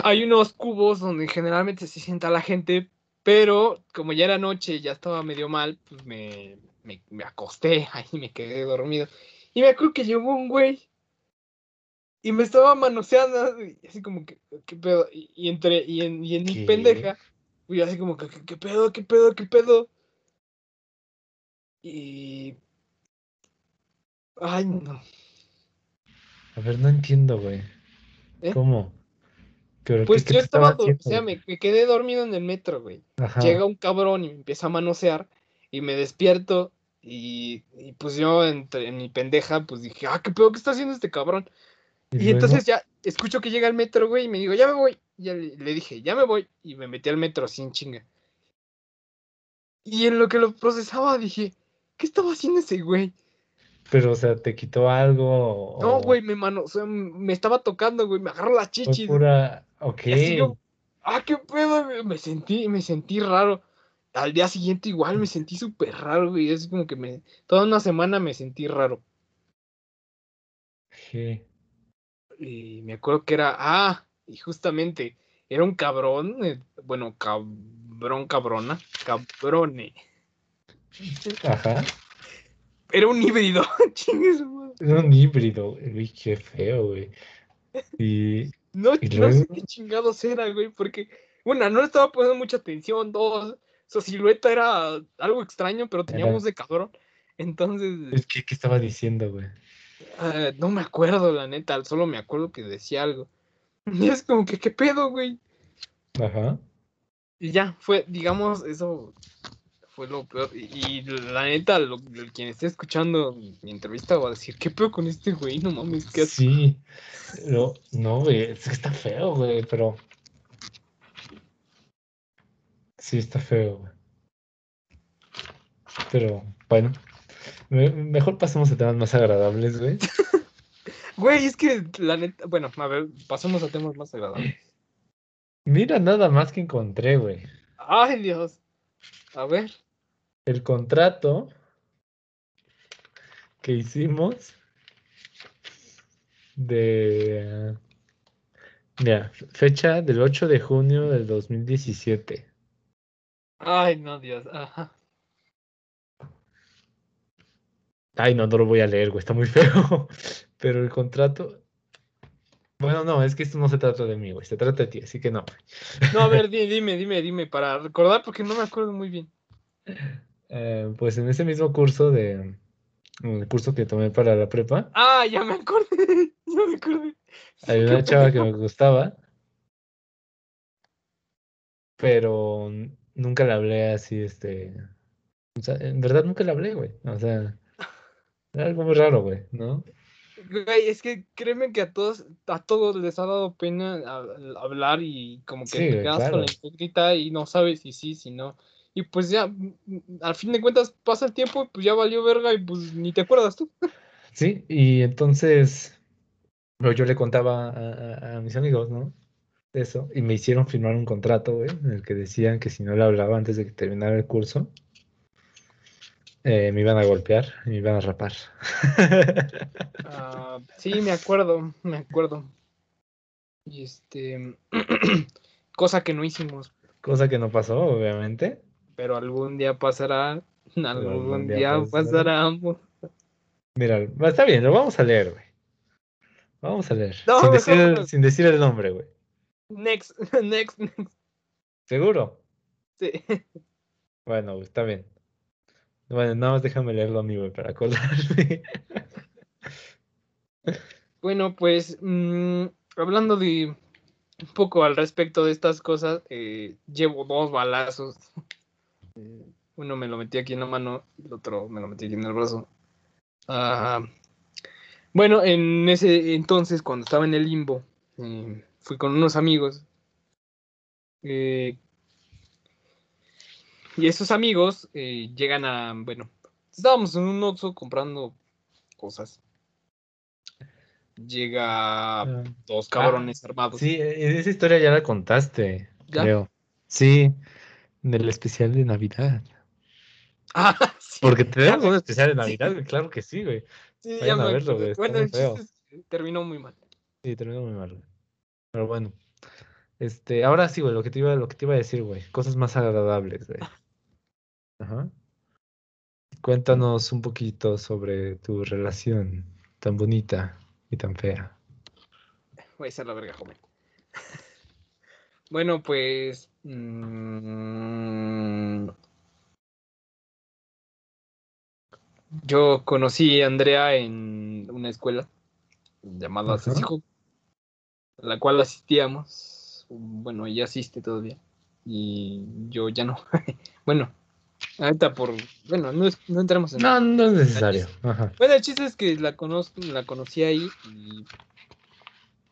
Hay unos cubos donde generalmente se sienta la gente, pero como ya era noche y ya estaba medio mal, pues me, me, me acosté [laughs] ahí, me quedé dormido. Y me acuerdo que llegó un güey y me estaba manoseando, así como que, ¿qué pedo? Y, entre, y en, y en mi pendeja, y así como que, ¿qué pedo? ¿Qué pedo? ¿Qué pedo? Y. Ay, no. A ver, no entiendo, güey. ¿Eh? ¿Cómo? Pues yo estaba, o sea, me, quedé dormido en el metro, güey. Llega un cabrón y me empieza a manosear y me despierto y, y pues yo entre, en mi pendeja pues dije, ah, qué pedo, ¿qué está haciendo este cabrón? Y, entonces ya escucho que llega el metro, güey, y me digo, ya me voy. Y ya le, dije, ya me voy. Y me metí al metro sin chinga. Y en lo que lo procesaba dije, ¿qué estaba haciendo ese güey? Pero, o sea, ¿te quitó algo? No, güey, me mano, o sea, me estaba tocando, güey, me agarró la chichi. Pura... Ok. ah, qué pedo, güey. Me sentí, me sentí raro. Al día siguiente igual me sentí súper raro, güey. Es como que me, toda una semana me sentí raro. Sí y me acuerdo que era, ah, y justamente era un cabrón, eh, bueno, cabrón, cabrona, cabrone. Ajá. Era un híbrido, [laughs] chingues, Era un híbrido, güey, qué feo, güey. Y, no, no sé qué chingados era, güey, porque, bueno, no le estaba poniendo mucha atención, dos, su silueta era algo extraño, pero teníamos de cabrón. Entonces. ¿Qué, qué estaba diciendo, güey? Ah, no me acuerdo, la neta, solo me acuerdo que decía algo. [laughs] Y es como que, ¿qué pedo, güey? Ajá. Y ya, fue, digamos, eso fue lo peor. Y, la neta, lo, quien esté escuchando mi entrevista va a decir, ¿qué peor con este güey? No mames, ¿qué hace? Sí, no, no, güey, es que está feo, güey, pero... Sí, está feo, güey. Pero, bueno, mejor pasemos a temas más agradables, güey. [laughs] Güey, es que la neta, bueno, a ver, pasemos a temas más agradables. Mira nada más que encontré, güey. Ay, Dios. A ver. El contrato que hicimos de... Mira, fecha del 8 de junio del 2017. Ay, no, Dios. Ajá. Ay, no, no lo voy a leer, güey, está muy feo. [laughs] Pero el contrato. Bueno, no, es que esto no se trata de mí, güey, se trata de ti, así que no. No, a ver, [laughs] dime, dime, dime, para recordar, porque no me acuerdo muy bien. Eh, pues en ese mismo curso de. El curso que tomé para la prepa. Ah, ya me acordé, [laughs] ya me acordé. hay una chava que me gustaba. Pero nunca la hablé así, este. O sea, en verdad nunca la hablé, güey. O sea, era algo muy raro, güey, ¿no? Güey, es que créeme que a todos, a todos les ha dado pena hablar y como que te quedas con la incógnita y no sabes si sí, si no. Y pues ya, al fin de cuentas pasa el tiempo, pues ya valió verga y pues ni te acuerdas tú. Sí, y entonces pero yo le contaba a, a mis amigos, ¿no? Eso, y me hicieron firmar un contrato, güey, en el que decían que si no le hablaba antes de que terminara el curso, eh, me iban a golpear y me iban a rapar. Ah, sí, me acuerdo, me acuerdo. Y este. [clears throat] cosa que no hicimos. Cosa que no pasó, obviamente. Pero algún día pasará. [laughs] Algún, día, pasará. Mira, está bien, lo vamos a leer, güey. Vamos a leer. sin, decir, sin decir el nombre, güey. Next, [laughs] next, next. ¿Seguro? Sí. [laughs] Bueno, está bien. Bueno, nada más déjame leerlo a mí, güey, para acordarme. Bueno, pues mm, hablando de un poco al respecto de estas cosas, eh, llevo dos balazos. Uno me lo metí aquí en la mano, el otro me lo metí aquí en el brazo. Ah, bueno, en ese entonces, cuando estaba en el limbo, eh, fui con unos amigos eh, y esos amigos eh, llegan a, bueno, estábamos en un Oxxo comprando cosas. Llega ah. dos cabrones armados. Sí, e-, esa historia ya la contaste, creo. Sí, del especial de Navidad. Ah, [laughs] sí. Porque tenemos un especial de Navidad, claro que sí, güey. Sí, ya me verlo, güey. Bueno, el terminó muy mal. Sí, terminó muy mal, güey. Pero bueno. Este, ahora sí, güey, lo que te iba, lo que te iba a decir, güey. Cosas más agradables, güey. Ajá. Cuéntanos un poquito sobre tu relación tan bonita y tan fea. Voy a ser la verga, joven. [laughs] bueno, pues. Mm, yo conocí a Andrea en una escuela llamada Cecijo, a la cual asistíamos. Bueno, ella asiste todavía. Y yo ya no. [laughs] bueno, Ahorita por. Bueno, no, no entramos en. No, no es necesario. Bueno, el chiste es que la, conozco, la conocí ahí y.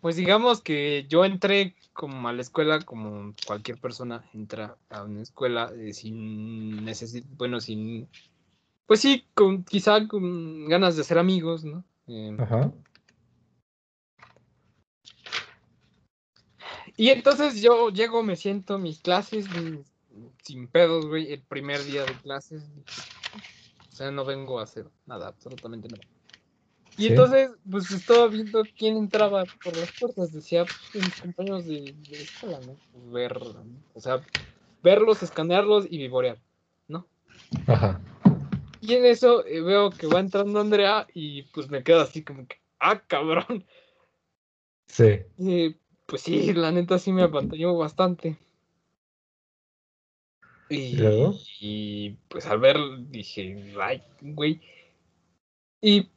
Pues digamos que yo entré como a la escuela, como cualquier persona entra a una escuela eh, sin necesidad. Bueno, sin. Pues sí, con, quizá con ganas de ser amigos, ¿no? Em, Ajá. Y entonces yo llego, me siento mis clases, sin pedos, güey, el primer día de clases. O sea, no vengo a hacer nada, absolutamente nada. Y entonces, pues estaba viendo quién entraba por las puertas. Decía, pues, mis compañeros de, escuela, ¿no? Pues, ver, o sea, verlos, escanearlos y vivorear, ¿no? Ajá. Y en eso eh, veo que va entrando Andrea y pues me quedo así como que, ah, cabrón. Sí. Y, pues sí, la neta sí me apantalló bastante. Y, pues al ver dije, ay, güey. Y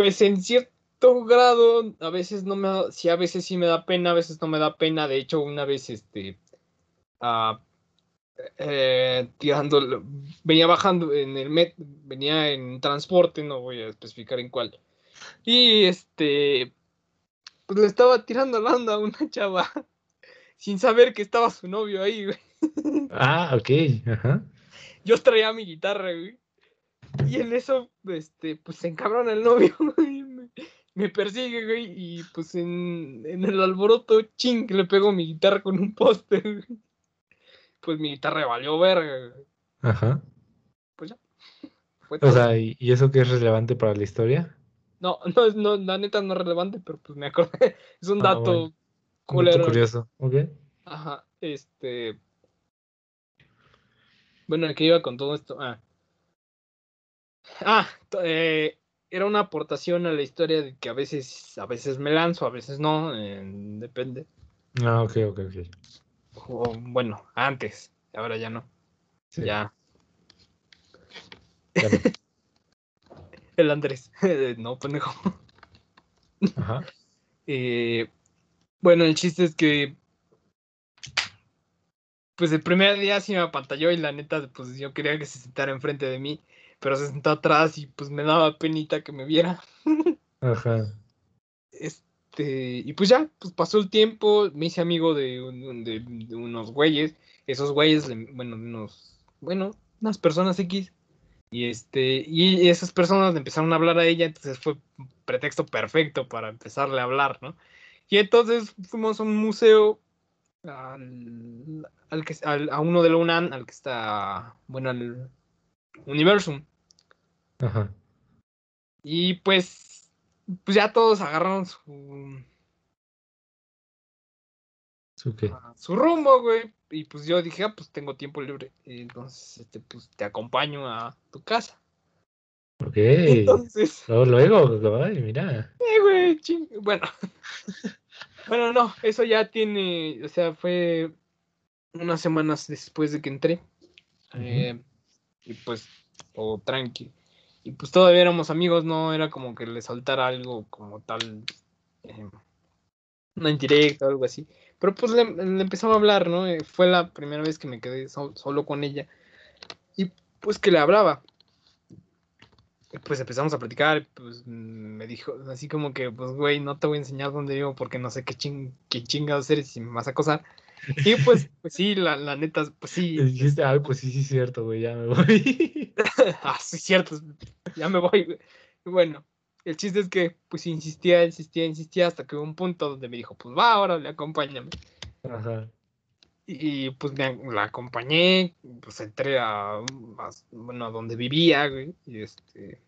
pues en cierto grado, a veces no me da, sí, a veces sí me da pena, a veces no me da pena. De hecho, una vez, este, ah, eh, tirando, venía bajando en el met, venía en transporte, no voy a especificar en cuál. Y este, pues le estaba tirando la onda a una chava [laughs] sin saber que estaba su novio ahí, güey. Ah, ok, ajá. Yo traía mi guitarra, güey. Y en eso, este, pues se encabrona el novio, [laughs] güey. Me, me persigue, güey. Y pues en, en el alboroto, ching, le pego mi guitarra con un poste, güey. Pues mi guitarra valió verga, güey. Ajá. Pues ya. Fue O todo. sea, ¿y, y eso qué es relevante para la historia? no, [laughs] no, no, la neta no es relevante, pero pues me acordé. Es un Ah, dato bueno. Un dato culero. curioso, ok. Ajá, este. Bueno, ¿a qué iba con todo esto? Ah, ah eh, era una aportación a la historia de que a veces, a veces me lanzo, a veces no, eh, depende. Ah, ok, ok, ok. O, bueno, antes, ahora ya no. Sí, Ya, [laughs] el Andrés. [laughs] no, pendejo. Ajá. [laughs] Eh, bueno, el chiste es que. Pues el primer día sí me apantalló y la neta, pues yo quería que se sentara enfrente de mí, pero se sentó atrás y pues me daba penita que me viera. Ajá. Este, y pues ya, pues pasó el tiempo, me hice amigo de, un- de- de unos güeyes, esos güeyes, bueno, unos, bueno, unas personas X, y este, y esas personas le empezaron a hablar a ella, entonces fue un pretexto perfecto para empezarle a hablar, ¿no? Y entonces fuimos a un museo, al, al que, al- a uno de la UNAM, al que está, bueno, al Universum. Ajá. Y pues, pues ya todos agarraron su, ¿Su qué? su rumbo, güey. Y pues yo dije, ah, pues tengo tiempo libre. y Entonces, este, pues te acompaño a tu casa. Ok. Entonces, [laughs] Luego, luego, ay, mira. eh, güey, ching. Bueno. [laughs] bueno, no, eso ya tiene, o sea, fue unas semanas después de que entré. Eh, y pues, todo tranqui. Y pues todavía éramos amigos, no era como que le soltara algo como tal, eh, una indirecta o algo así. Pero pues le, le a hablar, ¿no? Eh, fue la primera vez que me quedé so- solo con ella. Y pues que le hablaba. Pues empezamos a platicar, pues me dijo así como que, pues güey, no te voy a enseñar dónde vivo porque no sé qué, ching qué chingados eres y me vas a acosar. Y pues, pues sí, la, la neta, pues sí. Dijiste, ay, pues sí, sí, cierto, güey, ya me voy. [laughs] ah, sí, cierto, ya me voy. güey. Bueno, el chiste es que pues insistía, insistía, insistía hasta que hubo un punto donde me dijo, pues va, órale, acompáñame. Ajá. Y pues me, la acompañé, pues entré a, a- bueno, a donde vivía, güey, y este...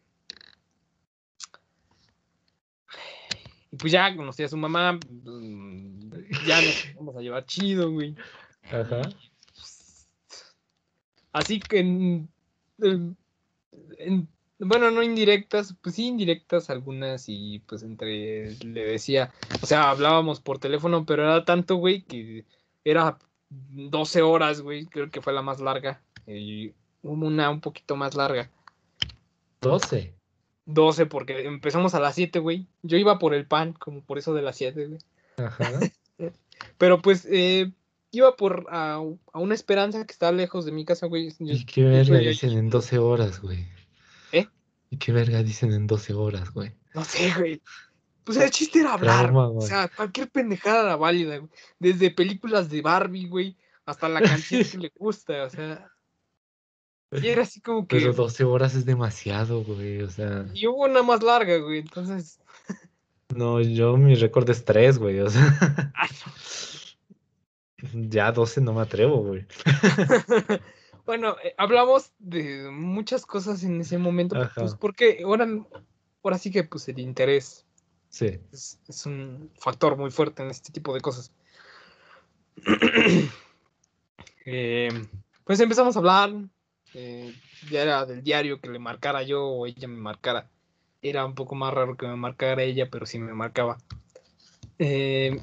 Y pues ya conocí a su mamá, mm, [laughs] ya nos vamos a llevar chido, güey. Ajá. Así que en, en- en- bueno, no indirectas, pues sí indirectas algunas y pues entre le decía, o sea, hablábamos por teléfono, pero era tanto, güey, que era 12 horas, güey, creo que fue la más larga y hubo una un poquito más larga. 12. 12 porque empezamos a las 7, güey. Yo iba por el pan, como por eso de las 7, güey. Ajá. [laughs] Pero pues eh, iba por a, a una esperanza que está lejos de mi casa, güey. ¿Y qué verga dicen en 12 horas, güey? ¿Eh? ¿Y qué verga dicen en 12 horas, güey? No sé, güey. Pues el chiste era hablar. Trauma. O sea, cualquier pendejada era válida, güey. Desde películas de Barbie, güey, hasta la canción que le gusta, o sea. Y era así como que. Pero 12 horas es demasiado, güey, o sea. Y hubo una más larga, güey. Entonces. No, yo mi récord es 3, güey, o sea. ay, [laughs] Ya 12 no me atrevo, güey. [laughs] bueno, eh, hablamos de muchas cosas en ese momento, Ajá. pues porque ahora, ahora sí que pues el interés Sí. es, es un factor muy fuerte en este tipo de cosas. Eh, [clears throat] pues empezamos a hablar, eh, ya era del diario que le marcara yo o ella me marcara. Era un poco más raro que me marcara ella, pero sí me marcaba. Eh,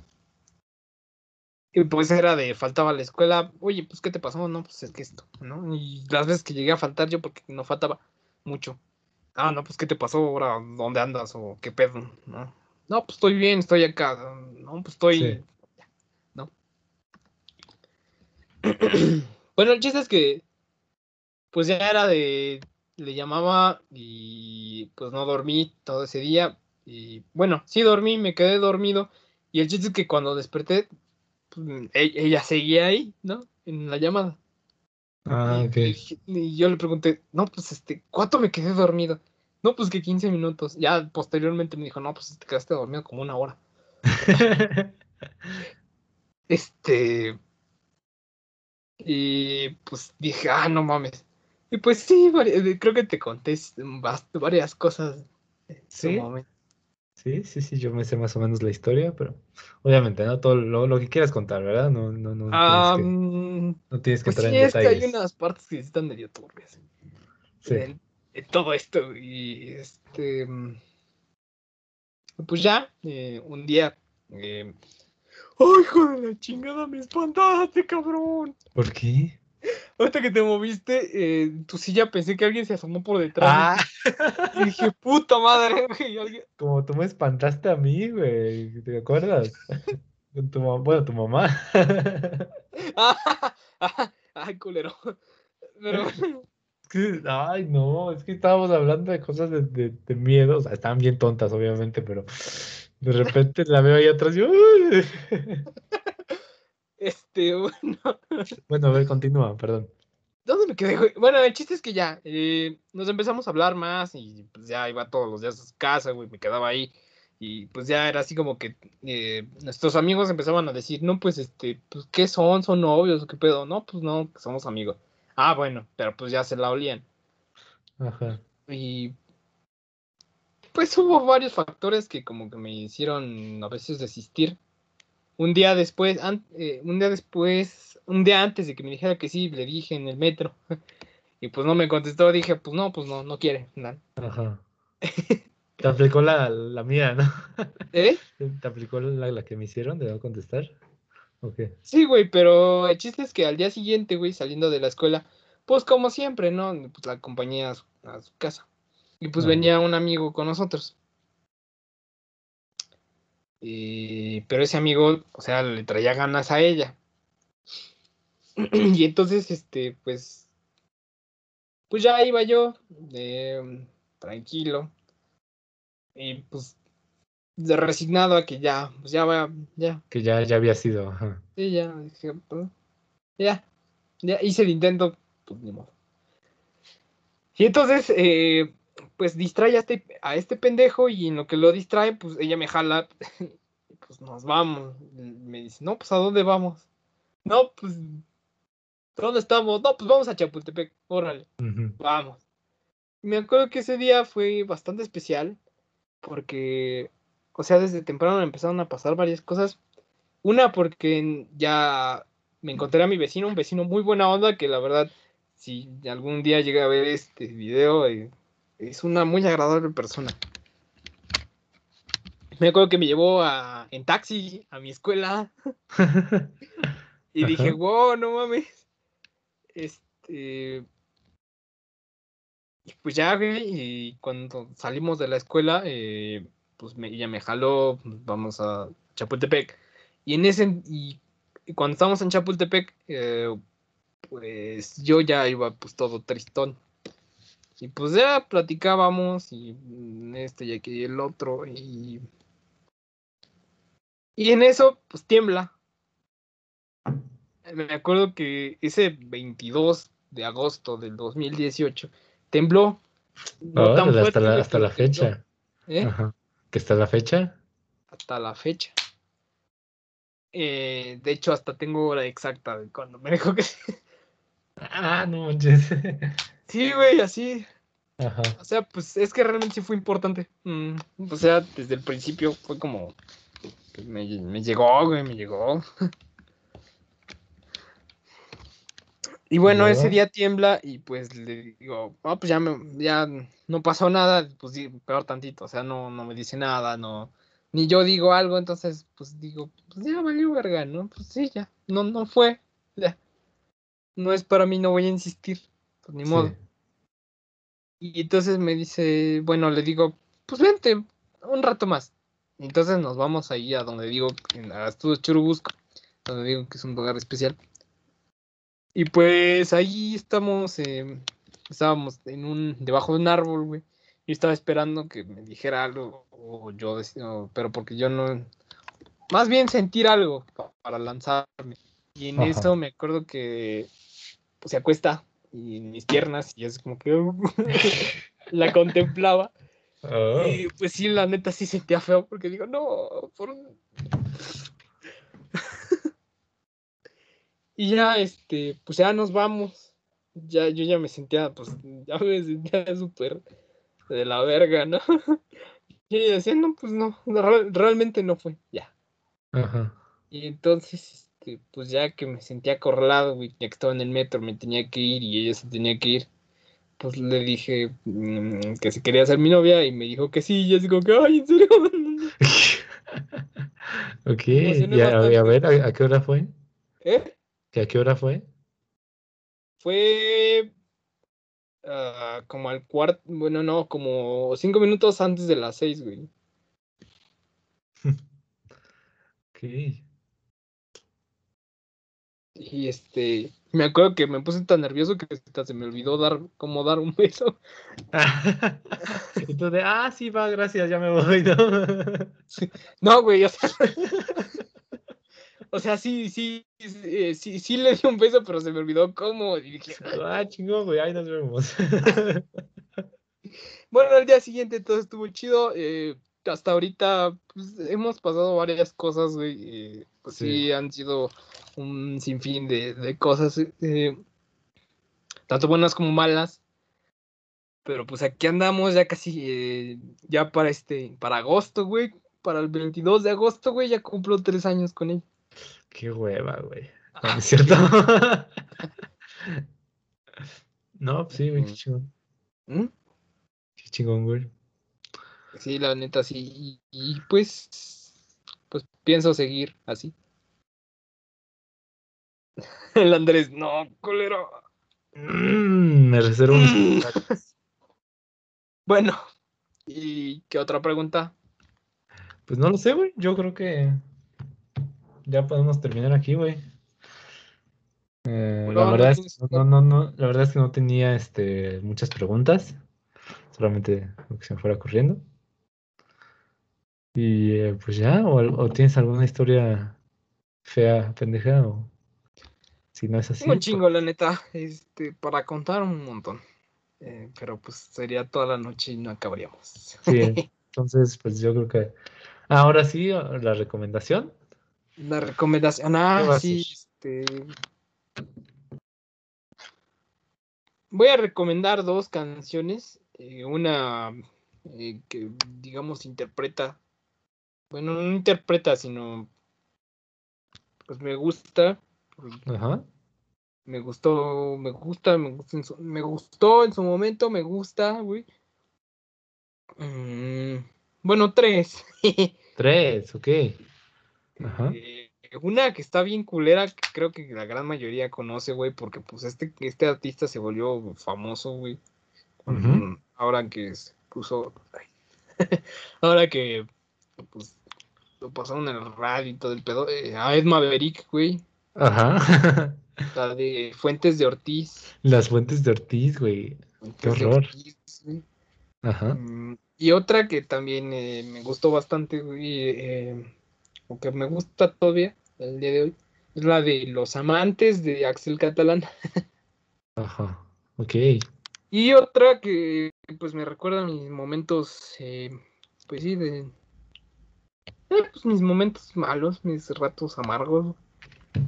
y pues era de faltaba a la escuela, oye, pues ¿qué te pasó? No, pues es que esto, ¿no? Y las veces que llegué a faltar yo porque no faltaba mucho. Ah, no, pues ¿qué te pasó ahora? ¿Dónde andas? ¿O qué pedo? ¿No? No, pues estoy bien, estoy acá. No, pues estoy. Sí. ¿No? [clears throat] Bueno, el chiste es que, pues ya era de, le llamaba y pues no dormí todo ese día. Y bueno, sí dormí, me quedé dormido. Y el chiste es que cuando desperté, pues, e- ella seguía ahí, ¿no? En la llamada. Ah, Y- ok. y yo le pregunté, no, pues este, ¿cuánto me quedé dormido? No, pues que 15 minutos. Ya posteriormente me dijo, no, pues te quedaste dormido como una hora. [laughs] Este. Y pues dije, ah, no mames. Y pues sí, creo que te conté varias cosas en su ¿Sí? momento. Sí, sí, sí, yo me sé más o menos la historia, pero obviamente, ¿no? Todo lo, lo que quieras contar, ¿verdad? No, no, no tienes que, no tienes que pues entrar sí, en es que hay unas partes que están medio turbias. Sí. en, en todo esto. Y este. mm, Pues ya, eh, un día. eh, ¡Ay, hijo de la chingada! ¡Me espantaste, cabrón! ¿Por qué? [laughs] Ahorita que te moviste, eh, tu silla pensé que alguien se asomó por detrás. Ah, Y dije, [laughs] puta madre, [laughs] güey. alguien- como tú me espantaste a mí, güey, ¿te acuerdas? Con tu bueno, tu mamá. Ah, ah, Ay, culero. Pero, Es que, ay, no, es que estábamos hablando de cosas de, de, de miedo, o sea, estaban bien tontas, obviamente, pero de repente la veo ahí atrás y. este, [laughs] bueno. Bueno, a ver, continúa, perdón. ¿Dónde me quedé, güey? Bueno, el chiste es que ya, eh, nos empezamos a hablar más y pues ya iba todos los días a su casa, güey, me quedaba ahí. Y pues ya era así como que eh, nuestros amigos empezaban a decir, no, pues este, pues ¿qué son? ¿Son novios? ¿Qué pedo? No, pues no, somos amigos. Ah, bueno, pero pues ya se la olían. Ajá. Y pues hubo varios factores que como que me hicieron a veces desistir. Un día después, an- eh, un día después, un día antes de que me dijera que sí, le dije en el metro. [laughs] Y pues no me contestó, dije, pues no, pues no, no quiere. no. Ajá. [laughs] Te aplicó la, la mía, ¿no? ¿Eh? ¿Te aplicó la, la que me hicieron de no contestar? Ok. Sí, güey, pero el chiste es que al día siguiente, güey, saliendo de la escuela, pues como siempre, ¿no? Pues la acompañé a su, a su casa. Y pues venía un amigo con nosotros. Pero ese amigo, o sea, le traía ganas a ella. [clears throat] y entonces, este, pues, pues ya iba yo, eh, tranquilo. Y pues, de resignado a que ya, pues ya va, ya, Que ya, ya había sido, ajá. Sí, ya, dije, pues, ya, ya hice el intento, pues ni modo. Y entonces, eh, pues distrae a este, a este pendejo y en lo que lo distrae, pues ella me jala, [laughs] y pues nos vamos. Me dice, no, pues ¿a dónde vamos? No, pues, ¿dónde estamos? No, pues vamos a Chapultepec, órale, vamos. Me acuerdo que ese día fue bastante especial porque, o sea, desde temprano empezaron a pasar varias cosas. Una, porque ya me encontré a mi vecino, un vecino muy buena onda, que la verdad, si algún día llega a ver este video, eh, es una muy agradable persona. Me acuerdo que me llevó a, en taxi a mi escuela [laughs] y dije, wow, no mames. Este. Y pues ya, güey, y cuando salimos de la escuela, eh, pues me, ella me jaló, pues, vamos a Chapultepec. Y en ese, y, y cuando estábamos en Chapultepec, eh, pues yo ya iba pues todo tristón. Y pues ya platicábamos y mm, este y aquí y el otro y... Y en eso pues tiembla. Me acuerdo que ese 22 de agosto del 2018 tembló. No tan Órale, hasta la, hasta la fecha. ¿eh? Ajá. ¿Que está la fecha? hasta la fecha. Eh, de hecho, hasta tengo hora exacta de cuando me dijo que. [laughs] Ah, no manches. [laughs] Sí, güey, así. Ajá. O sea, pues es que realmente sí fue importante. Mm, o sea, desde el principio fue como. pues, me, me llegó, güey, me llegó. Y bueno, ese día tiembla y pues le digo, ah, pues ya, me, ya no pasó nada, pues peor tantito, o sea, no, no me dice nada, no, ni yo digo algo, entonces pues digo, pues ya valió verga, ¿no? Pues sí, ya, no, no fue, ya. No es para mí, no voy a insistir, pues ni modo. Sí. Y entonces me dice, bueno, le digo, pues vente un rato más. Entonces nos vamos ahí a donde digo, en- a Estudios Churubusco, donde digo que es un lugar especial. Y pues ahí estamos, eh, estábamos en un, debajo de un árbol, güey. Yo estaba esperando que me dijera algo, o yo, decía, pero porque yo no, más bien sentir algo pa- para lanzarme. Y en Ajá. eso me acuerdo que pues, se acuesta y en mis piernas y es como que [laughs] la contemplaba. Oh. Y pues sí, la neta sí sentía feo porque digo, no, por un... [laughs] y ya, este, pues ya nos vamos. Ya, yo ya me sentía, pues, ya me sentía [laughs] súper de la verga, ¿no? Y ella decía, no, pues no, no, real- realmente no fue, ya. Ajá. Y entonces, pues ya que me sentía acorralado, güey, ya que estaba en el metro, me tenía que ir y ella se tenía que ir, pues le dije mm, que si quería ser mi novia y me dijo que sí, y así como que, ay, en serio. [laughs] ok, emocioné y a, ver, ¿a, a qué hora fue? ¿Eh? ¿Y a qué hora fue? Fue ah, como al cuarto, bueno, no, como cinco minutos antes de las seis, güey. [laughs] Ok. Y este, me acuerdo que me puse tan nervioso que hasta se me olvidó dar, como dar un beso. de, ah, sí, va, gracias, ya me voy, ¿no? No, güey, o sea, [laughs] o sea, sí, sí, sí, eh, sí, sí le di un beso, pero se me olvidó cómo. Y dije, ah, chingón, güey, ahí nos vemos. [laughs] Bueno, al día siguiente todo estuvo chido. eh, hasta ahorita pues, hemos pasado varias cosas, güey. eh, pues sí. Sí. han sido un sinfín de, de cosas, eh, tanto buenas como malas. Pero pues aquí andamos ya casi, eh, ya para este, para agosto, güey. Para el 22 de agosto, güey, ya cumplo tres años con él. Qué hueva, güey. No, Ah, no es cierto. [laughs] no, pues sí, güey, qué chingón. ¿Mm? Qué chingón, güey. Sí, la neta, sí. Y, y, pues, pues pienso seguir así. El Andrés, no, culero. Mm, me reservo mis Mm. Bueno, ¿y qué otra pregunta? Pues no lo sé, güey. Yo creo que ya podemos terminar aquí, güey. Eh, Bueno, la no verdad es que no, no, no, la verdad es que no tenía este, muchas preguntas. Solamente lo que se me fuera ocurriendo. Y eh, pues ya, o, o tienes alguna historia fea, pendeja, o si no es así. un chingo, la neta, este, para contar un montón. Eh, pero pues sería toda la noche y no acabaríamos. Sí, [laughs] entonces, pues yo creo que. Ah, ahora sí, la recomendación. La recomendación, ¿Qué va ah, sí, este. Voy a recomendar dos canciones. eh, una eh, que, digamos, interpreta. Bueno, no interpreta, sino. Pues me gusta. Ajá. Me gustó, me gusta, me gusta en su, me gustó en su momento, me gusta, güey. Mm, bueno, tres. [laughs] Tres, ok. Ajá. Eh, una que está bien culera, que creo que la gran mayoría conoce, güey, porque pues este, este artista se volvió famoso, güey. Ahora que se puso. [laughs] ahora que pues lo pasaron en el radio y todo el pedo. Eh, a Ed Maverick, güey. Ajá. [laughs] La de Fuentes de Ortiz. Las fuentes de Ortiz, güey. Fuentes de horror. Ortiz, güey. Ajá. Mm, Y otra que también eh, me gustó bastante, güey, eh, o que me gusta todavía el día de hoy, es la de Los Amantes de Axel Catalán. [laughs] Ajá. Ok. Y otra que pues me recuerda a mis momentos, eh, pues sí, de... eh, pues mis momentos malos, mis ratos amargos.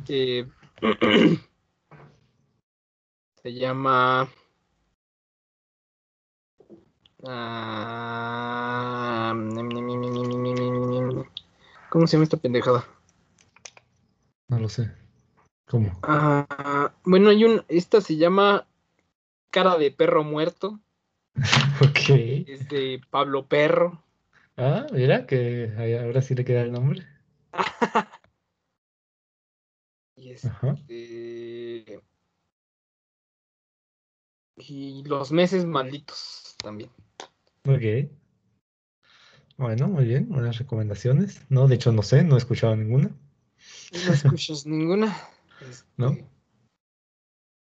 Eh, se llama... ah, ¿Cómo se llama esta pendejada? No lo sé. ¿Cómo? Ah, bueno, hay un... Esta se llama Cara de Perro Muerto. Ok. Es de Pablo Perro. Ah, mira, que ahora sí le queda el nombre. Y Ajá. este. Y los meses malditos también. Ok. Bueno, muy bien. Buenas recomendaciones. No, de hecho no sé, no he escuchado ninguna. No escuchas ninguna. ¿No? [laughs] Este,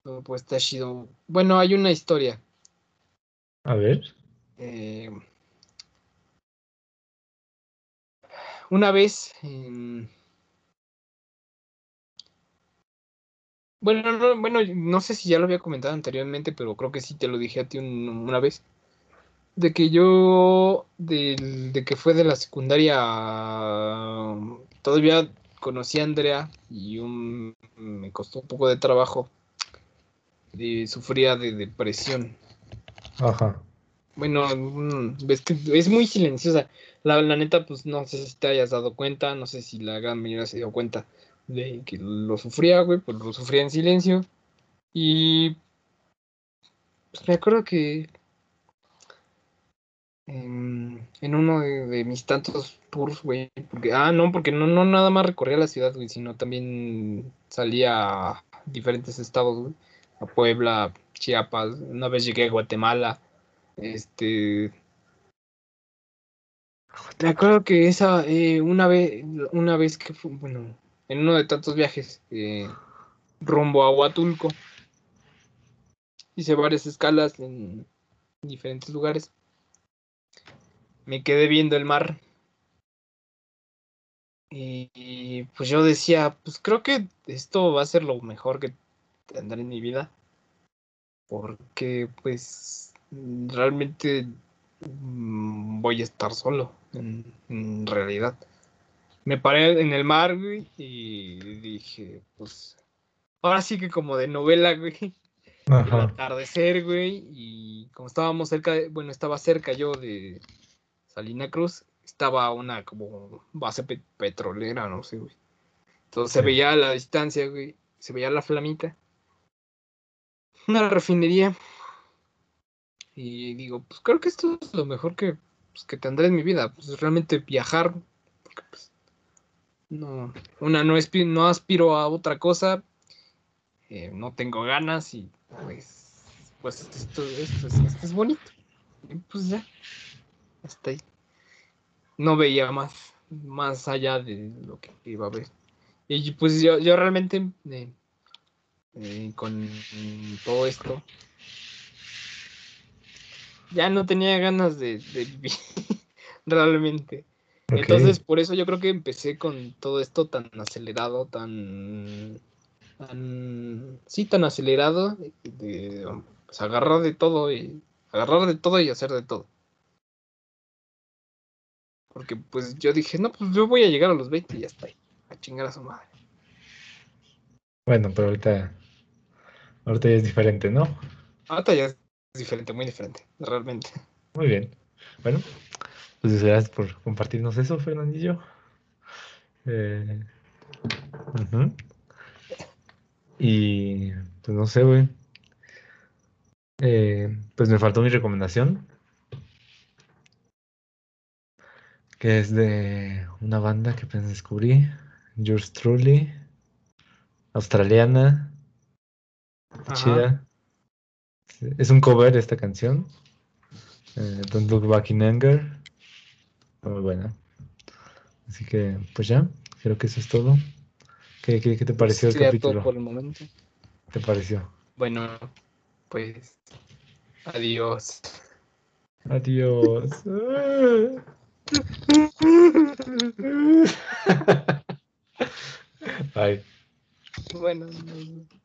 No, pues está chido. Bueno, hay una historia. A ver. Eh, una vez. en- Bueno, no, bueno, no sé si ya lo había comentado anteriormente, pero creo que sí te lo dije a ti un- una vez. De que yo, de, que fue de la secundaria, todavía conocí a Andrea y un- me costó un poco de trabajo. Y sufría de depresión. Ajá. Bueno, mm, ves que es muy silenciosa. La, la neta, pues no sé si te hayas dado cuenta, no sé si la gran mayoría se dio cuenta de que lo sufría, güey, pues lo sufría en silencio. Y pues me acuerdo que en, uno de, de mis tantos tours, güey, porque, ah, no, porque no, no nada más recorría la ciudad, güey, sino también salía a diferentes estados, güey, a Puebla, Chiapas, una vez llegué a Guatemala, este... Me acuerdo que esa, eh, una vez, una vez que fue, bueno, en uno de tantos viajes, eh, rumbo a Huatulco, hice varias escalas en diferentes lugares. Me quedé viendo el mar. Y, pues yo decía, pues creo que esto va a ser lo mejor que tendré en mi vida. Porque pues realmente mm, voy a estar solo, en realidad. Me paré en el mar, güey, y dije, pues, ahora sí que como de novela, güey. El Ajá. atardecer, güey, y como estábamos cerca, de, bueno, estaba cerca yo de Salina Cruz, estaba una como base pe- petrolera, no sé, güey. Entonces se veía a la distancia, güey, se veía la flamita. Una refinería. Y digo, pues creo que esto es lo mejor que, pues, que tendré en mi vida, pues realmente viajar, porque pues no, una no, no aspiro a otra cosa, eh, no tengo ganas y pues, pues esto, esto, es, esto es bonito. Y pues ya, hasta ahí. No veía más, más allá de lo que iba a ver. Y pues yo, yo realmente eh, eh, con todo esto ya no tenía ganas de, de vivir [laughs] realmente. Entonces, por eso yo creo que empecé con todo esto tan acelerado, tan. tan sí, tan acelerado, de, pues, agarrar de todo y. agarrar de todo y hacer de todo. Porque, pues yo dije, no, pues yo voy a llegar a los 20 y ya está ahí. A chingar a su madre. Bueno, pero ahorita, ahorita ya es diferente, ¿no? Ahorita ya es diferente, muy diferente, realmente. Muy bien. Bueno, pues gracias por compartirnos eso, Fernandillo. Eh, ujú. Y pues no sé, güey. Eh, pues me faltó mi recomendación. Que es de una banda que apenas descubrí. Yours Truly. Australiana. Ajá. Chida. Es un cover esta canción. Eh, Don't Look Back in Anger. Muy buena. Así que, pues ya, creo que eso es todo. ¿Qué, qué, qué te pareció el Sería todo capítulo? por el momento. ¿Te pareció? Bueno, pues. Adiós. Adiós. [laughs] Bye. Bueno. no-